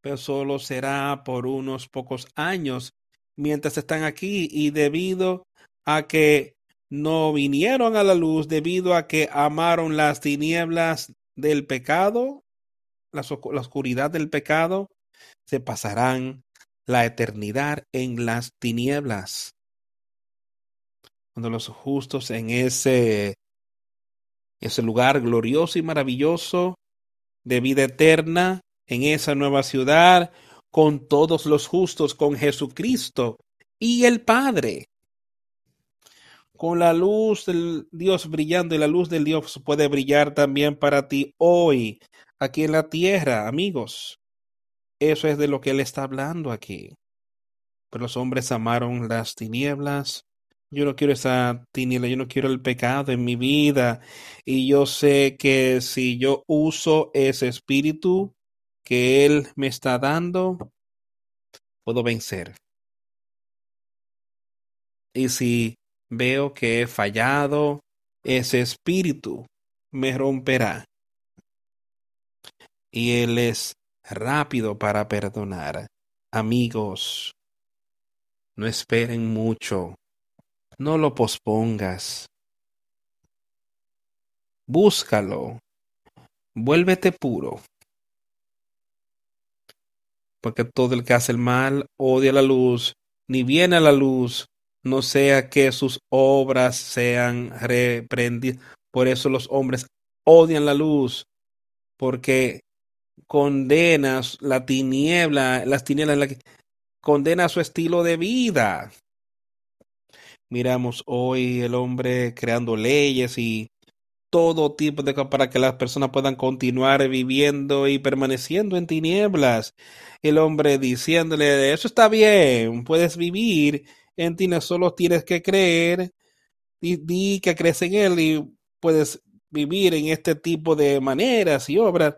Pero solo será por unos pocos años mientras están aquí y debido a que no vinieron a la luz, debido a que amaron las tinieblas del pecado, la, oscuridad del pecado, se pasarán la eternidad en las tinieblas. Cuando los justos en ese, ese lugar glorioso y maravilloso de vida eterna, en esa nueva ciudad, con todos los justos, con Jesucristo y el Padre. Con la luz del Dios brillando y la luz del Dios puede brillar también para ti hoy, aquí en la tierra, amigos. Eso es de lo que él está hablando aquí. Pero los hombres amaron las tinieblas. Yo no quiero esa tiniebla, yo no quiero el pecado en mi vida. Y yo sé que si yo uso ese espíritu que Él me está dando, puedo vencer. Y si veo que he fallado, ese espíritu me romperá. Y Él es rápido para perdonar. Amigos, no esperen mucho. No lo pospongas. Búscalo. Vuélvete puro. Porque todo el que hace el mal odia la luz, ni viene a la luz, no sea que sus obras sean reprendidas. Por eso los hombres odian la luz, porque condenas la tiniebla, las tinieblas, la que condena su estilo de vida. Miramos hoy el hombre creando leyes y todo tipo de cosas para que las personas puedan continuar viviendo y permaneciendo en tinieblas. El hombre diciéndole, eso está bien, puedes vivir en tinieblas, solo tienes que creer, di que crees en él y puedes vivir en este tipo de maneras y obras.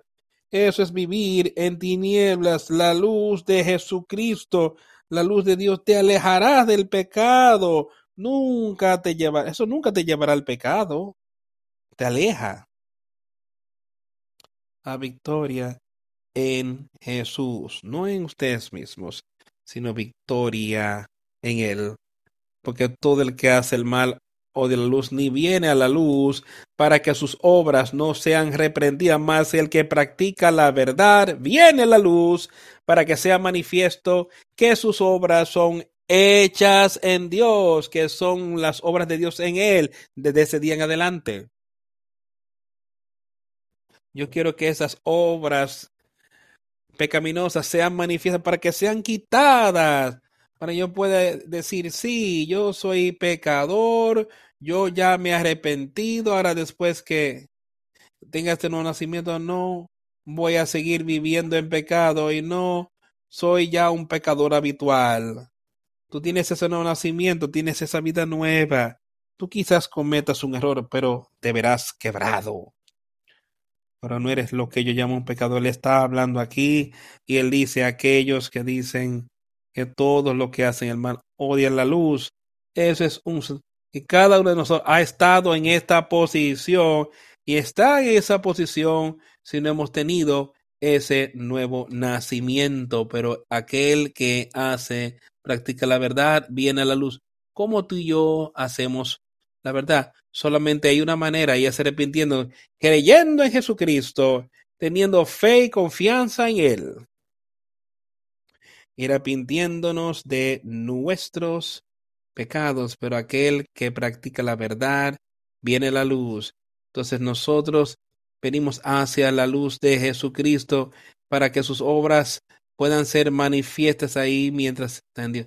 Eso es vivir en tinieblas, la luz de Jesucristo, la luz de Dios te alejará del pecado. Nunca te llevará, eso nunca te llevará al pecado. Te aleja a victoria en Jesús, no en ustedes mismos, sino victoria en Él. Porque todo el que hace el mal o de la luz, ni viene a la luz para que sus obras no sean reprendidas, más el que practica la verdad viene a la luz para que sea manifiesto que sus obras son hechas en Dios, que son las obras de Dios en Él desde ese día en adelante. Yo quiero que esas obras pecaminosas sean manifiestas para que sean quitadas, para yo pueda decir, sí, yo soy pecador, yo ya me he arrepentido, ahora después que tenga este nuevo nacimiento, no voy a seguir viviendo en pecado y no soy ya un pecador habitual. Tú tienes ese nuevo nacimiento, tienes esa vida nueva. Tú quizás cometas un error, pero te verás quebrado. Pero no eres lo que yo llamo un pecador. Él está hablando aquí y él dice a aquellos que dicen que todo lo que hacen el mal odian la luz. Eso es un y cada uno de nosotros ha estado en esta posición y está en esa posición si no hemos tenido ese nuevo nacimiento. Pero aquel que hace, practica la verdad, viene a la luz. ¿Cómo tú y yo hacemos la verdad? Solamente hay una manera y es arrepintiendo, creyendo en Jesucristo, teniendo fe y confianza en Él. Y arrepintiéndonos de nuestros pecados, pero aquel que practica la verdad viene la luz. Entonces nosotros venimos hacia la luz de Jesucristo para que sus obras puedan ser manifiestas ahí mientras están Dios.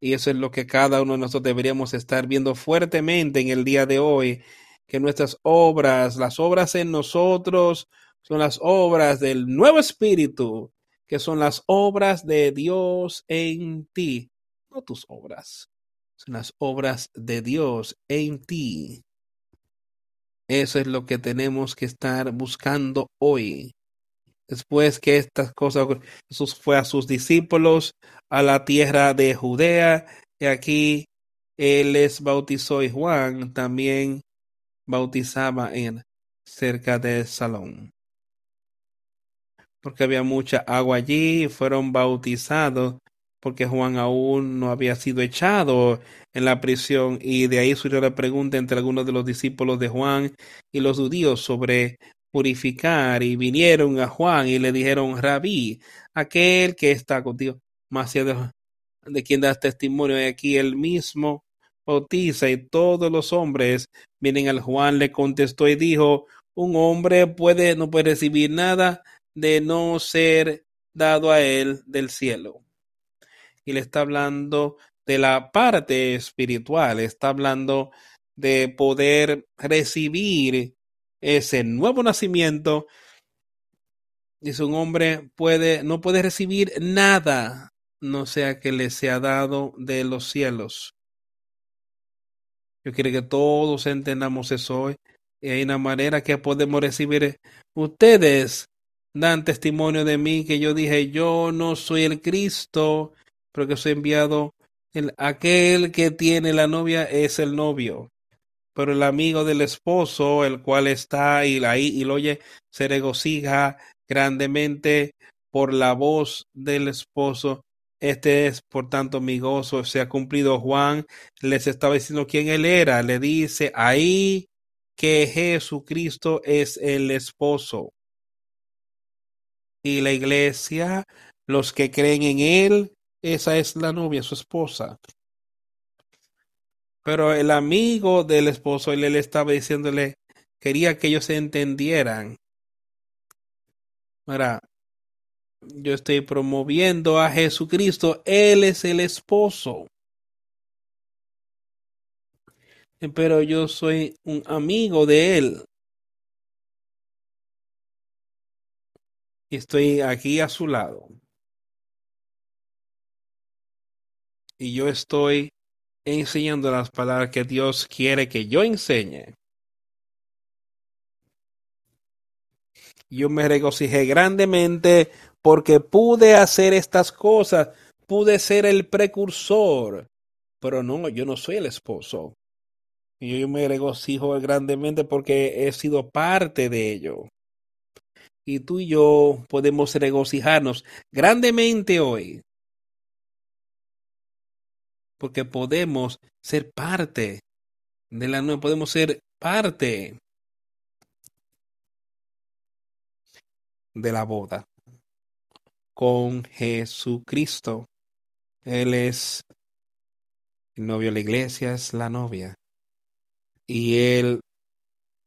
Y eso es lo que cada uno de nosotros deberíamos estar viendo fuertemente en el día de hoy, que nuestras obras, las obras en nosotros, son las obras del nuevo espíritu, que son las obras de Dios en ti, no tus obras son las obras de Dios en ti. Eso es lo que tenemos que estar buscando hoy. Después que estas cosas, Jesús fue a sus discípulos a la tierra de Judea y aquí él les bautizó y Juan también bautizaba en cerca de Salón. Porque había mucha agua allí, fueron bautizados porque Juan aún no había sido echado en la prisión. Y de ahí surgió la pregunta entre algunos de los discípulos de Juan y los judíos sobre purificar. Y vinieron a Juan y le dijeron, rabí, aquel que está contigo, más allá de, quien das testimonio, y aquí él mismo bautiza y todos los hombres vienen al Juan, le contestó y dijo, un hombre puede, no puede recibir nada de no ser dado a él del cielo y le está hablando de la parte espiritual, está hablando de poder recibir ese nuevo nacimiento. Dice un hombre puede, no puede recibir nada, no sea que le sea dado de los cielos. Yo quiero que todos entendamos eso hoy. Y hay una manera que podemos recibir. Ustedes dan testimonio de mí que yo dije, yo no soy el Cristo, pero que soy enviado. El, aquel que tiene la novia es el novio, pero el amigo del esposo, el cual está ahí, ahí y lo oye, se regocija grandemente por la voz del esposo. Este es, por tanto, mi gozo. Se ha cumplido Juan. Les estaba diciendo quién él era. Le dice ahí que Jesucristo es el esposo. Y la iglesia, los que creen en él, esa es la novia, su esposa. Pero el amigo del esposo, él, le estaba diciéndole, quería que ellos se entendieran. Ahora, yo estoy promoviendo a Jesucristo, Él es el esposo. Pero yo soy un amigo de Él. Estoy aquí a su lado. Y yo estoy enseñando las palabras que Dios quiere que yo enseñe. Yo me regocijé grandemente porque pude hacer estas cosas, pude ser el precursor, pero no, yo no soy el esposo. Y yo me regocijo grandemente porque he sido parte de ello. Y tú y yo podemos regocijarnos grandemente hoy. Porque podemos ser parte de la nueva, podemos ser parte de la boda con Jesucristo. Él es el novio la iglesia, es la novia. Y Él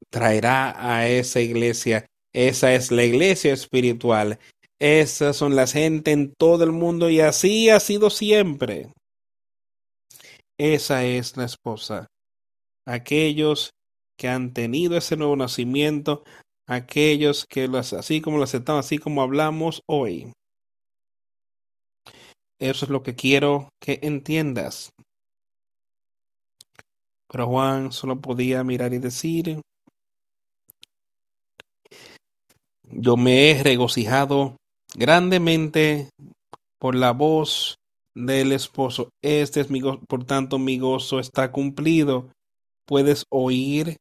traerá a esa iglesia. Esa es la iglesia espiritual. Esas son las gente en todo el mundo y así ha sido siempre. Esa es la esposa. Aquellos que han tenido ese nuevo nacimiento, aquellos que las, así como lo aceptamos, así como hablamos hoy. Eso es lo que quiero que entiendas. Pero Juan solo podía mirar y decir, yo me he regocijado grandemente por la voz del esposo. Este es mi gozo, por tanto mi gozo está cumplido. Puedes oír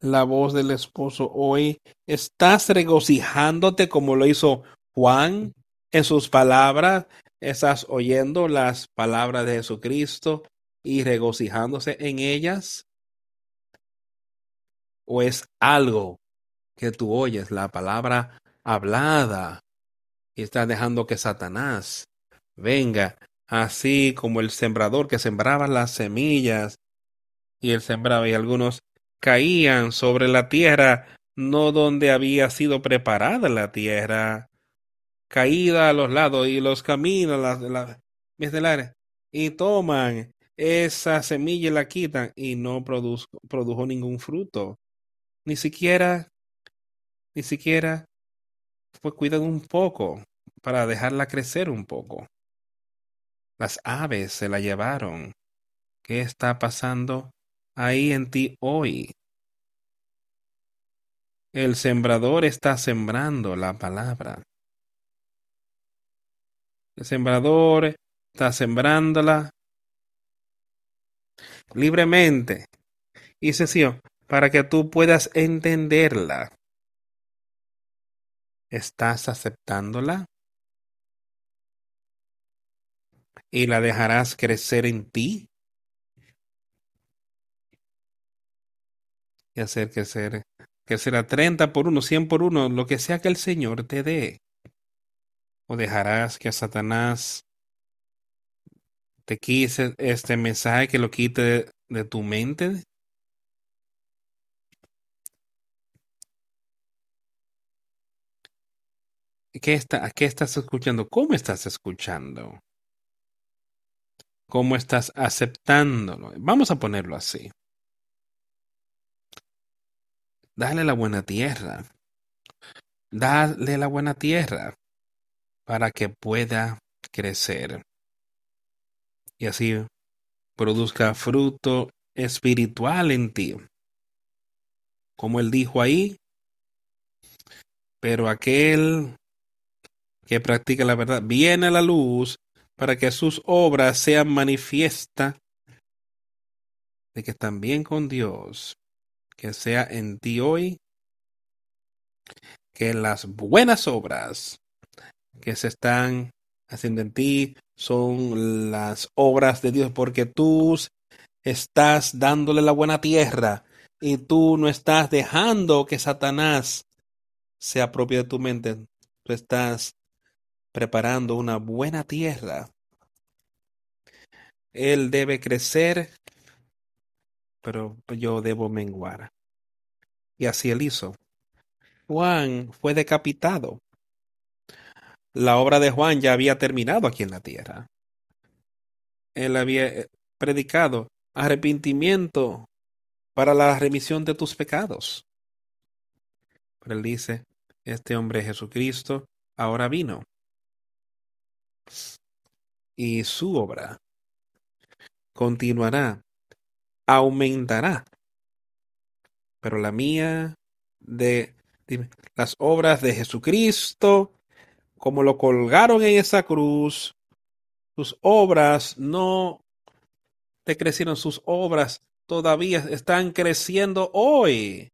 la voz del esposo hoy. ¿Estás regocijándote como lo hizo Juan en sus palabras? ¿Estás oyendo las palabras de Jesucristo y regocijándose en ellas? ¿O es algo que tú oyes, la palabra hablada, y estás dejando que Satanás venga, así como el sembrador que sembraba las semillas y él sembraba y algunos caían sobre la tierra, no donde había sido preparada la tierra, caída a los lados y los caminos, las, las y toman esa semilla y la quitan y no produjo, produjo ningún fruto. Ni siquiera, ni siquiera fue cuidado un poco para dejarla crecer un poco. Las aves se la llevaron. ¿Qué está pasando ahí en ti hoy? El sembrador está sembrando la palabra. El sembrador está sembrándola libremente y sencillo para que tú puedas entenderla. ¿Estás aceptándola? ¿Y la dejarás crecer en ti? Y hacer crecer, crecer a 30 por uno, 100 por uno, lo que sea que el Señor te dé. ¿O dejarás que Satanás te quise este mensaje que lo quite de, tu mente? ¿Qué, ¿Qué estás escuchando? ¿Cómo estás escuchando? ¿Cómo estás aceptándolo? Vamos a ponerlo así. Dale la buena tierra. Dale la buena tierra para que pueda crecer y así produzca fruto espiritual en ti. Como él dijo ahí, pero aquel que practica la verdad viene a la luz para que sus obras sean manifiestas de que están bien con Dios, que sea en ti hoy, que las buenas obras que se están haciendo en ti son las obras de Dios, porque tú estás dándole la buena tierra y tú no estás dejando que Satanás se apropie de tu mente. Tú estás preparando una buena tierra. Él debe crecer, pero yo debo menguar. Y así él hizo. Juan fue decapitado la obra de Juan ya había terminado aquí en la tierra. Él había eh, predicado arrepentimiento para la remisión de tus pecados. Pero él dice, este hombre Jesucristo ahora vino. Y su obra continuará, aumentará. Pero la mía de las obras de Jesucristo, como lo colgaron en esa cruz, sus obras no decrecieron, sus obras todavía están creciendo hoy.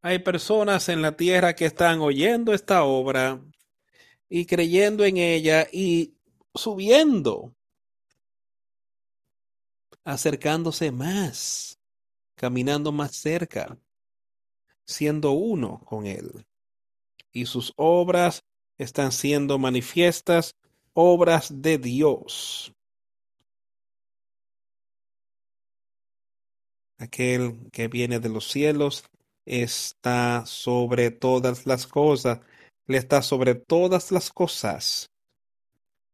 Hay personas en la tierra que están oyendo esta obra y creyendo en ella y subiendo, acercándose más, caminando más cerca, siendo uno con Él. Y sus obras están siendo manifiestas, obras de Dios. Aquel que viene de los cielos está sobre todas las cosas, le está sobre todas las cosas.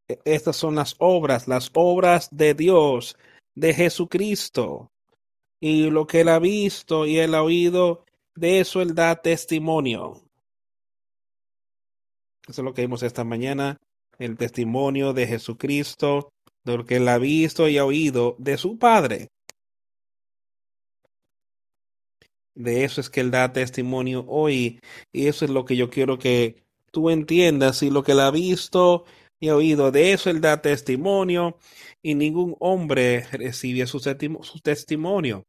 E, estas son las obras, las obras de Dios, de Jesucristo. Y lo que él ha visto y él ha oído, de eso él da testimonio. Eso es lo que vimos esta mañana, el testimonio de Jesucristo, de lo que él ha visto y ha oído de su Padre. De eso es que Él da testimonio hoy. Y eso es lo que yo quiero que tú entiendas. Y lo que Él ha visto y oído, de eso Él da testimonio. Y ningún hombre recibe su, su testimonio.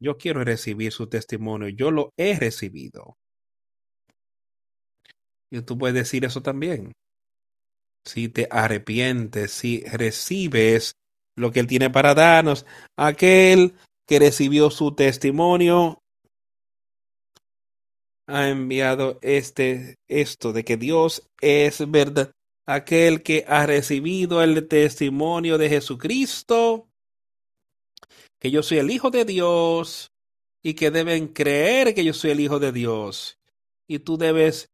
Yo quiero recibir su testimonio. Yo lo he recibido. Y tú puedes decir eso también. Si te arrepientes, si recibes lo que Él tiene para darnos, aquel que recibió su testimonio ha enviado este esto de que Dios es verdad, aquel que ha recibido el testimonio de Jesucristo, que yo soy el Hijo de Dios y que deben creer que yo soy el Hijo de Dios. Y tú debes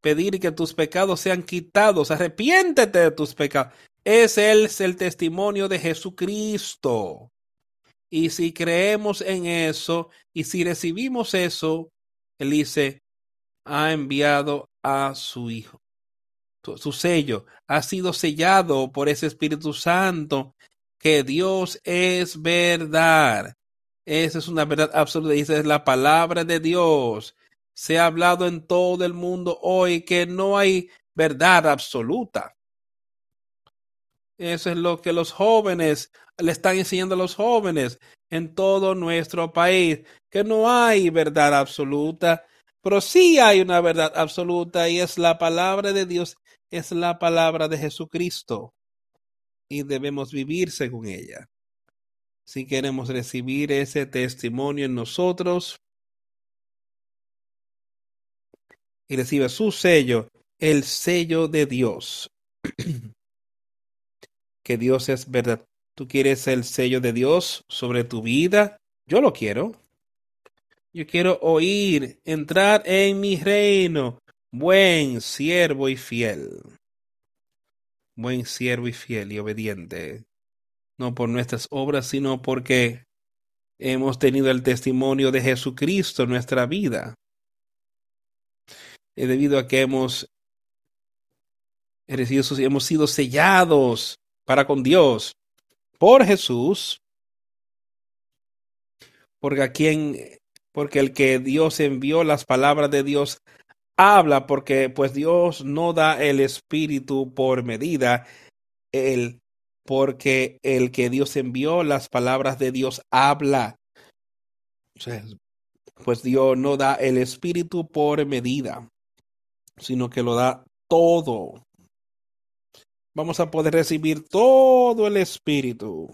pedir que tus pecados sean quitados, arrepiéntete de tus pecados. Ese es el testimonio de Jesucristo. Y si creemos en eso y si recibimos eso, él dice, ha enviado a su Hijo. Su, sello ha sido sellado por ese Espíritu Santo, que Dios es verdad. Esa es una verdad absoluta. Esa es la palabra de Dios. Se ha hablado en todo el mundo hoy que no hay verdad absoluta. Eso es lo que los jóvenes le están enseñando a los jóvenes en todo nuestro país, que no hay verdad absoluta, pero sí hay una verdad absoluta y es la palabra de Dios, es la palabra de Jesucristo y debemos vivir según ella. Si queremos recibir ese testimonio en nosotros y recibe su sello, el sello de Dios. que Dios es verdad. ¿Tú quieres el sello de Dios sobre tu vida? Yo lo quiero. Yo quiero oír, entrar en mi reino. Buen siervo y fiel. Buen siervo y fiel y obediente. No por nuestras obras, sino porque hemos tenido el testimonio de Jesucristo en nuestra vida. Y debido a que hemos, hemos sido sellados para con Dios por Jesús, porque a quien, porque el que Dios envió las palabras de Dios habla, porque pues Dios no da el espíritu por medida, el, porque el que Dios envió las palabras de Dios habla. pues Dios no da el espíritu por medida, sino que lo da todo vamos a poder recibir todo el Espíritu.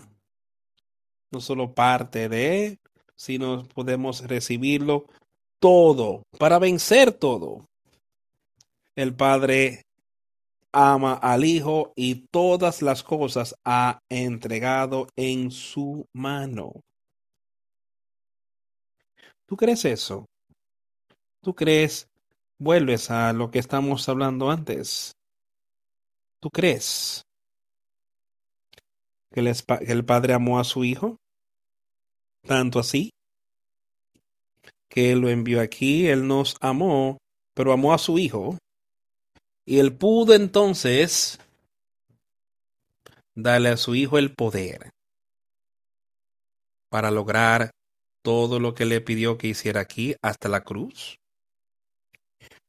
No solo parte de, sino podemos recibirlo todo para vencer todo. El Padre ama al Hijo y todas las cosas ha entregado en su mano. ¿Tú crees eso? ¿Tú crees? Vuelves a lo que estamos hablando antes. ¿Tú crees que el, Padre amó a su Hijo? Tanto así que Él lo envió aquí, Él nos amó, pero amó a su Hijo Y él pudo entonces darle a su hijo el poder para lograr todo lo que le pidió que hiciera aquí hasta la cruz.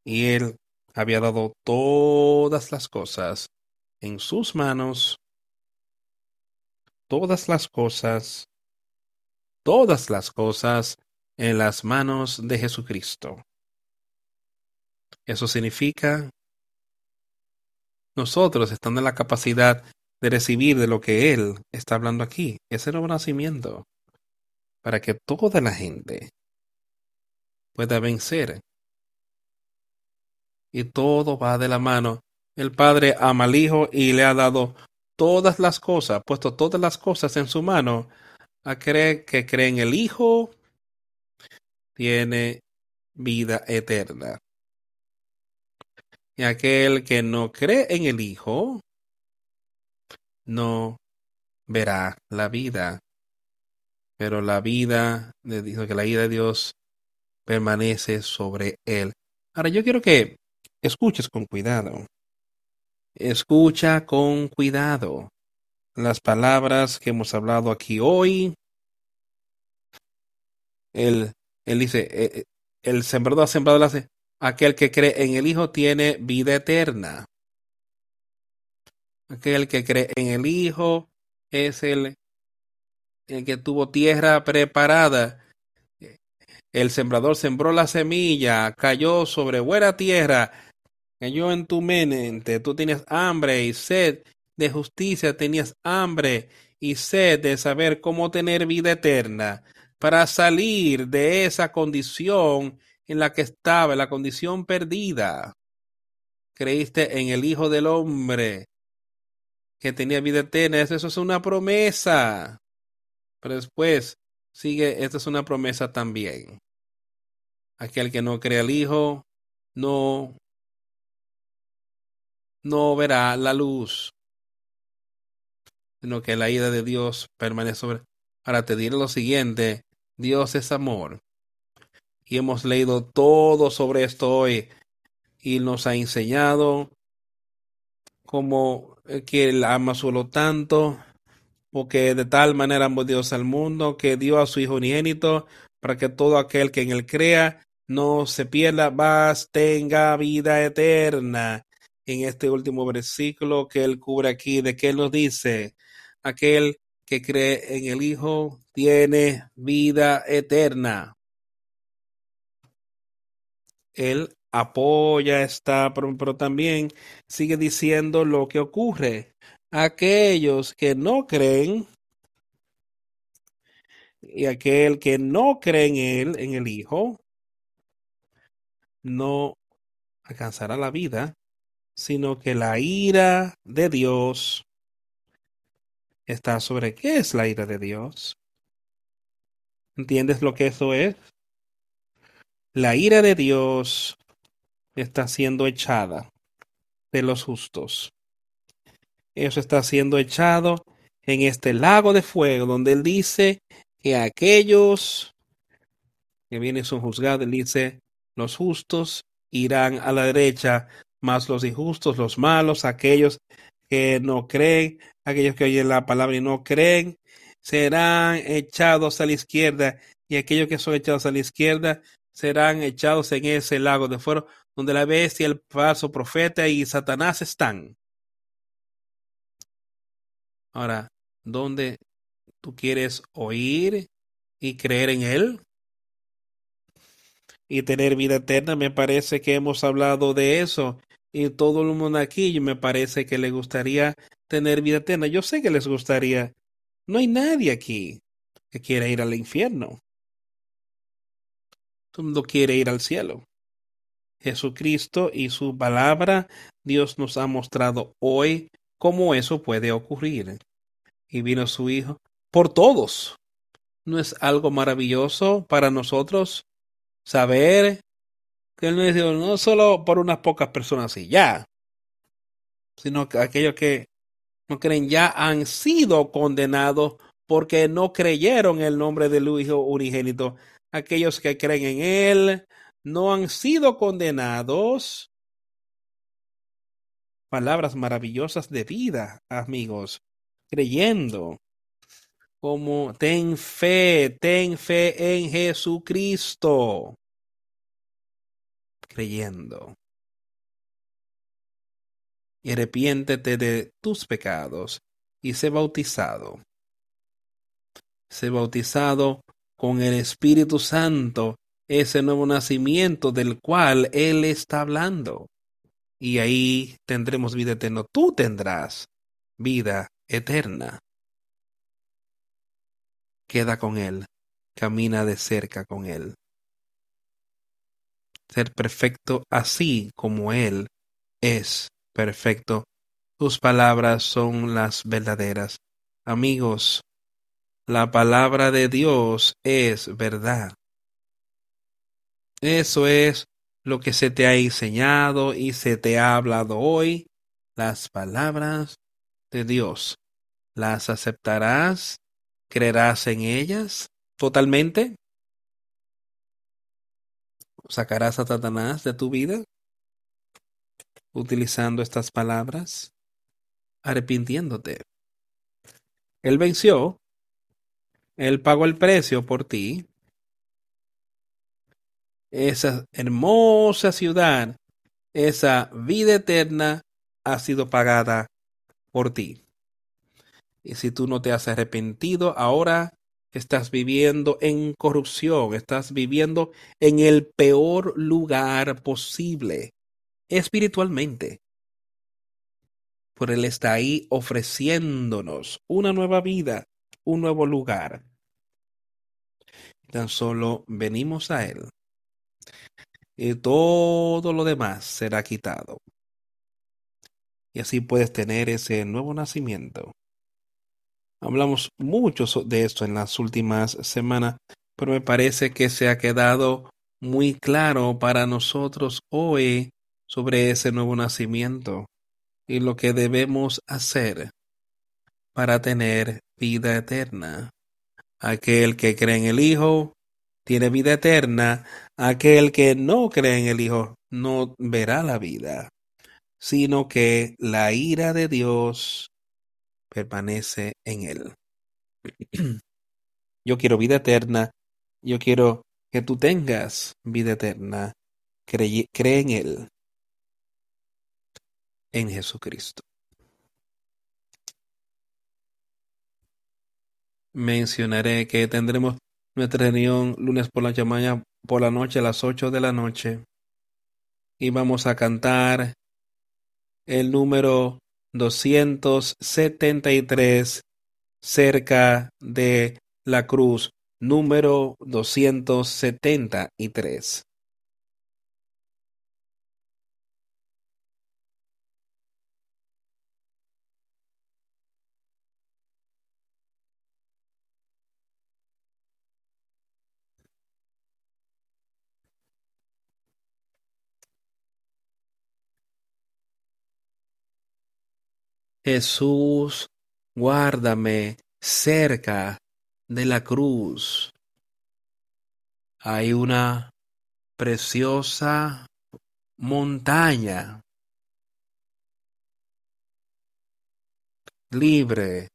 Y él había dado todas las cosas en sus manos, todas las cosas, todas las cosas en las manos de Jesucristo. Eso significa nosotros estando en la capacidad de recibir de lo que Él está hablando aquí, ese nuevo nacimiento, para que toda la gente pueda vencer. Y todo va de la mano. El Padre ama al Hijo y le ha dado todas las cosas, puesto todas las cosas en su mano. A creer que cree en el Hijo, tiene vida eterna. Y aquel que no cree en el Hijo, no verá la vida. Pero la vida de que la vida de Dios permanece sobre él. Ahora yo quiero que escuches con cuidado. Escucha con cuidado las palabras que hemos hablado aquí hoy. Él, dice, eh, eh, el sembrador ha sembrado aquel que cree en el Hijo tiene vida eterna. Aquel que cree en el Hijo es el, el que tuvo tierra preparada. El sembrador sembró la semilla, cayó sobre buena tierra, cayó en tu mente. Tú tienes hambre y sed de justicia, tenías hambre y sed de saber cómo tener vida eterna. Para salir de esa condición en la que estaba, en la condición perdida. Creíste en el Hijo del Hombre, que tenía vida eterna. Eso es una promesa. Pero después sigue, esta es una promesa también. Aquel que no cree al Hijo, no, no verá la luz, sino que la ira de Dios permanece sobre. Ahora te diré lo siguiente, Dios es amor. Y hemos leído todo sobre esto hoy y nos ha enseñado como eh, que él ama solo tanto, porque de tal manera amó Dios al mundo, que dio a su Hijo unigénito, para que todo aquel que en él crea no se pierda, más tenga vida eterna. En este último versículo que él cubre aquí, de que él nos dice, aquel que cree en el Hijo tiene vida eterna. Él apoya pero, pero también sigue diciendo lo que ocurre. Aquellos que no creen y aquel que no cree en él, en el Hijo, no alcanzará la vida, sino que la ira de Dios está sobre qué es la ira de Dios. ¿Entiendes lo que eso es? La ira de Dios está siendo echada de los justos. Eso está siendo echado en este lago de fuego, donde él dice que aquellos que vienen son juzgados, él dice, los justos irán a la derecha, más los injustos, los malos, aquellos que no creen, aquellos que oyen la palabra y no creen, serán echados a la izquierda, y aquellos que son echados a la izquierda serán echados en ese lago de fuego donde la bestia, el falso profeta y Satanás están. Ahora, ¿dónde tú quieres oír y creer en Él? Y tener vida eterna, me parece que hemos hablado de eso. Y todo el mundo aquí me parece que le gustaría tener vida eterna. Yo sé que les gustaría. No hay nadie aquí que quiera ir al infierno. Todo el mundo quiere ir al cielo. Jesucristo y su palabra, Dios nos ha mostrado hoy cómo eso puede ocurrir. Y vino su Hijo por todos. ¿No es algo maravilloso para nosotros saber que Él no es Dios, no solo por unas pocas personas y ya, sino que aquellos que no creen ya han sido condenados porque no creyeron el nombre del Hijo unigénito. Aquellos que creen en Él no han sido condenados palabras maravillosas de vida, amigos, creyendo como ten fe, ten fe en Jesucristo, creyendo. Y arrepiéntete de tus pecados y sé bautizado. Sé bautizado con el Espíritu Santo, ese nuevo nacimiento del cual Él está hablando. Y ahí tendremos vida eterna. Tú tendrás vida eterna. Queda con Él, camina de cerca con Él. Ser perfecto así como Él es perfecto. Tus palabras son las verdaderas. Amigos, la palabra de Dios es verdad. Eso es lo que se te ha enseñado y se te ha hablado hoy, las palabras de Dios. ¿Las aceptarás? ¿Creerás en ellas totalmente? ¿Sacarás a Satanás de tu vida utilizando estas palabras? Arrepintiéndote. Él venció él pagó el precio por ti. Esa hermosa ciudad, esa vida eterna ha sido pagada por ti. Y si tú no te has arrepentido, ahora estás viviendo en corrupción, estás viviendo en el peor lugar posible, espiritualmente. Por Él está ahí ofreciéndonos una nueva vida, un nuevo lugar. Tan solo venimos a Él y todo lo demás será quitado. Y así puedes tener ese nuevo nacimiento. Hablamos mucho de esto en las últimas semanas, pero me parece que se ha quedado muy claro para nosotros hoy sobre ese nuevo nacimiento y lo que debemos hacer para tener vida eterna. Aquel que cree en el Hijo tiene vida eterna. Aquel que no cree en el Hijo no verá la vida, sino que la ira de Dios permanece en él. Yo quiero vida eterna. Yo quiero que tú tengas vida eterna. Cree, en Él, en Jesucristo. Mencionaré que tendremos nuestra reunión lunes por la mañana por la noche a las ocho de la noche. Y vamos a cantar el número 273 cerca de la cruz número 273 Jesús, guárdame cerca de la cruz. Hay una preciosa montaña. Libre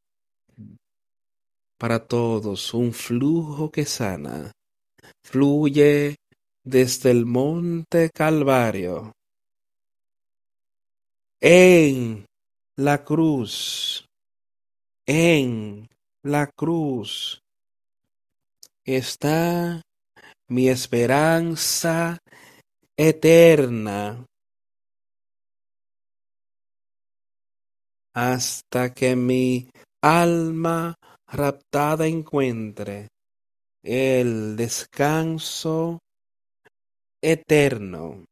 para todos, un flujo que sana, fluye desde el monte Calvario. En la cruz, en la cruz está mi esperanza eterna hasta que mi alma raptada encuentre el descanso eterno.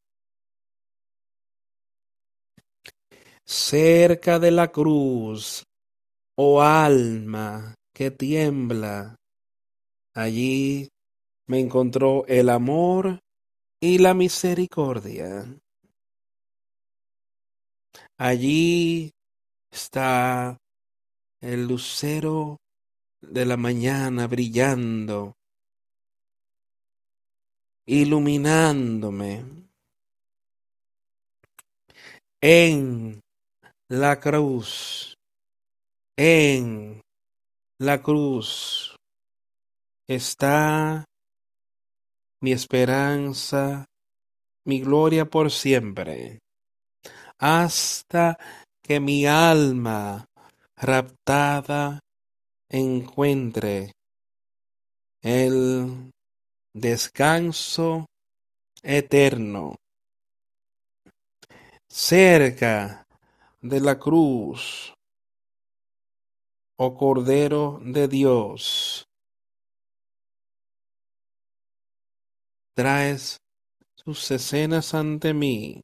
Cerca de la cruz, oh alma que tiembla. Allí me encontró el amor y la misericordia. Allí está el lucero de la mañana brillando, iluminándome en la cruz, en la cruz está mi esperanza, mi gloria por siempre, hasta que mi alma raptada encuentre el descanso eterno. Cerca de la cruz, oh Cordero de Dios. Traes sus escenas ante mí.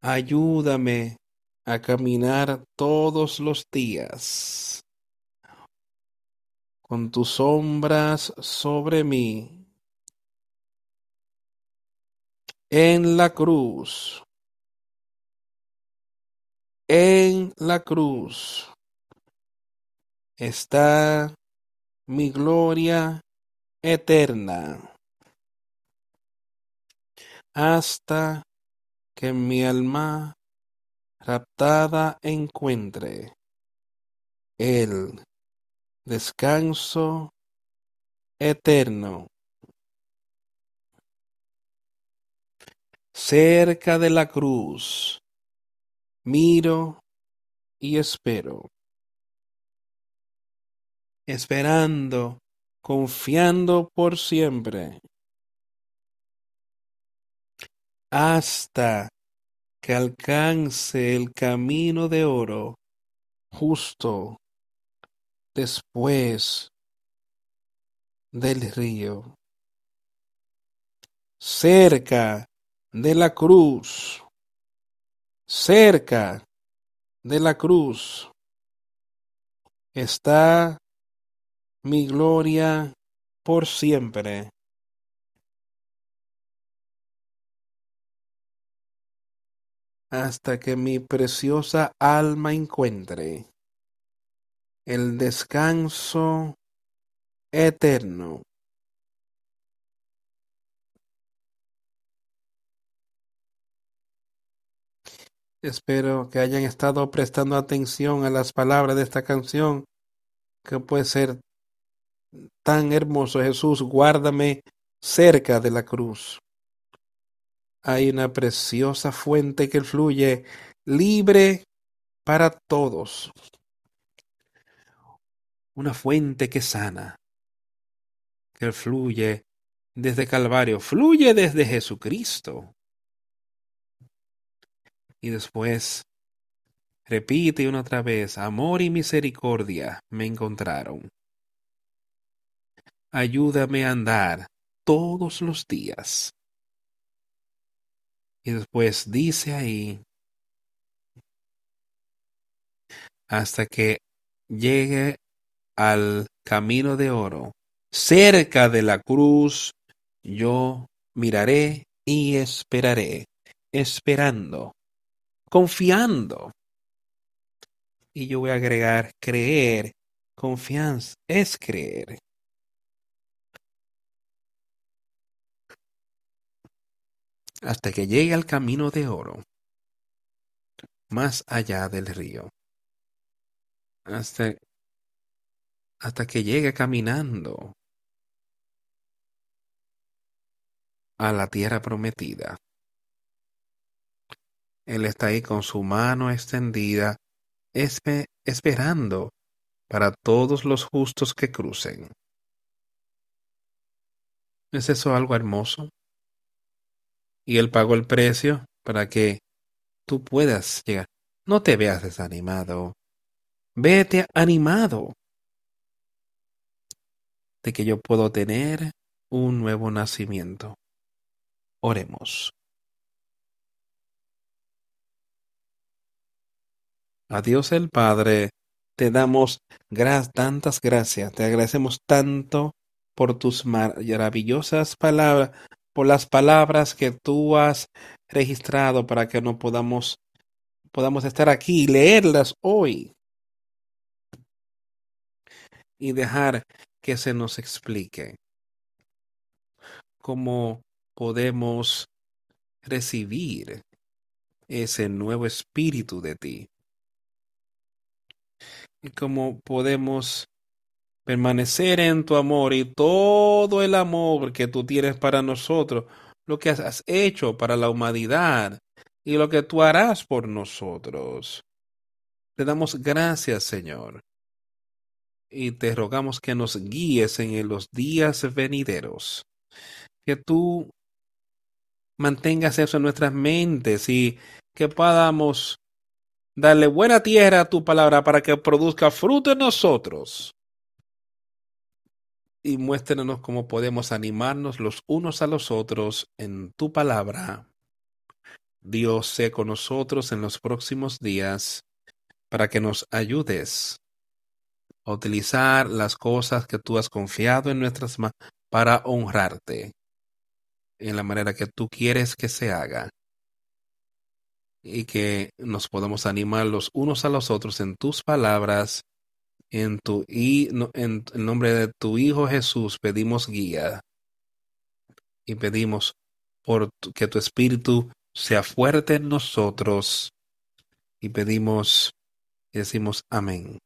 Ayúdame a caminar todos los días con tus sombras sobre mí. En la cruz, en la cruz. Está mi gloria eterna. Hasta que mi alma raptada encuentre el descanso eterno. Cerca de la cruz, miro y espero, esperando, confiando por siempre, hasta que alcance el camino de oro justo después del río, cerca de la cruz, cerca de la cruz está mi gloria por siempre. hasta que mi preciosa alma encuentre el descanso eterno. Espero que hayan estado prestando atención a las palabras de esta canción, que puede ser tan hermoso. Jesús, guárdame cerca de la cruz. Hay una preciosa fuente que fluye libre para todos. Una fuente que sana, que fluye desde Calvario, fluye desde Jesucristo. Y después repite una otra vez, amor y misericordia me encontraron. Ayúdame a andar todos los días. Y después dice ahí, hasta que llegue al camino de oro, cerca de la cruz, yo miraré y esperaré, esperando, confiando. Y yo voy a agregar creer, confianza, es creer. Hasta que llegue al camino de oro, más allá del río. Hasta hasta que llegue caminando a la tierra prometida. Él está ahí con su mano extendida, esperando para todos los justos que crucen. ¿Es eso algo hermoso? Y Él pagó el precio para que tú puedas llegar. No te veas desanimado. Vete animado de que yo puedo tener un nuevo nacimiento. Oremos. A Dios el Padre, te damos tantas gracias, te agradecemos tanto por tus maravillosas palabras, por las palabras que tú has registrado para que no podamos, podamos estar aquí y leerlas hoy y dejar que se nos explique cómo podemos recibir ese nuevo espíritu de ti. Y cómo podemos permanecer en tu amor y todo el amor que tú tienes para nosotros, lo que has hecho para la humanidad y lo que tú harás por nosotros. Te damos gracias, Señor, y te rogamos que nos guíes en los días venideros, que tú mantengas eso en nuestras mentes y que podamos darle buena tierra a tu palabra para que produzca fruto en nosotros. Y muéstrenos cómo podemos animarnos los unos a los otros en tu palabra. Dios sé con nosotros en los próximos días para que nos ayudes a utilizar las cosas que tú has confiado en nuestras manos para honrarte en la manera que tú quieres que se haga y que nos podamos animar los unos a los otros en tus palabras. En tu y en el nombre de tu Hijo Jesús pedimos guía y pedimos por que tu espíritu sea fuerte en nosotros y pedimos y decimos amén.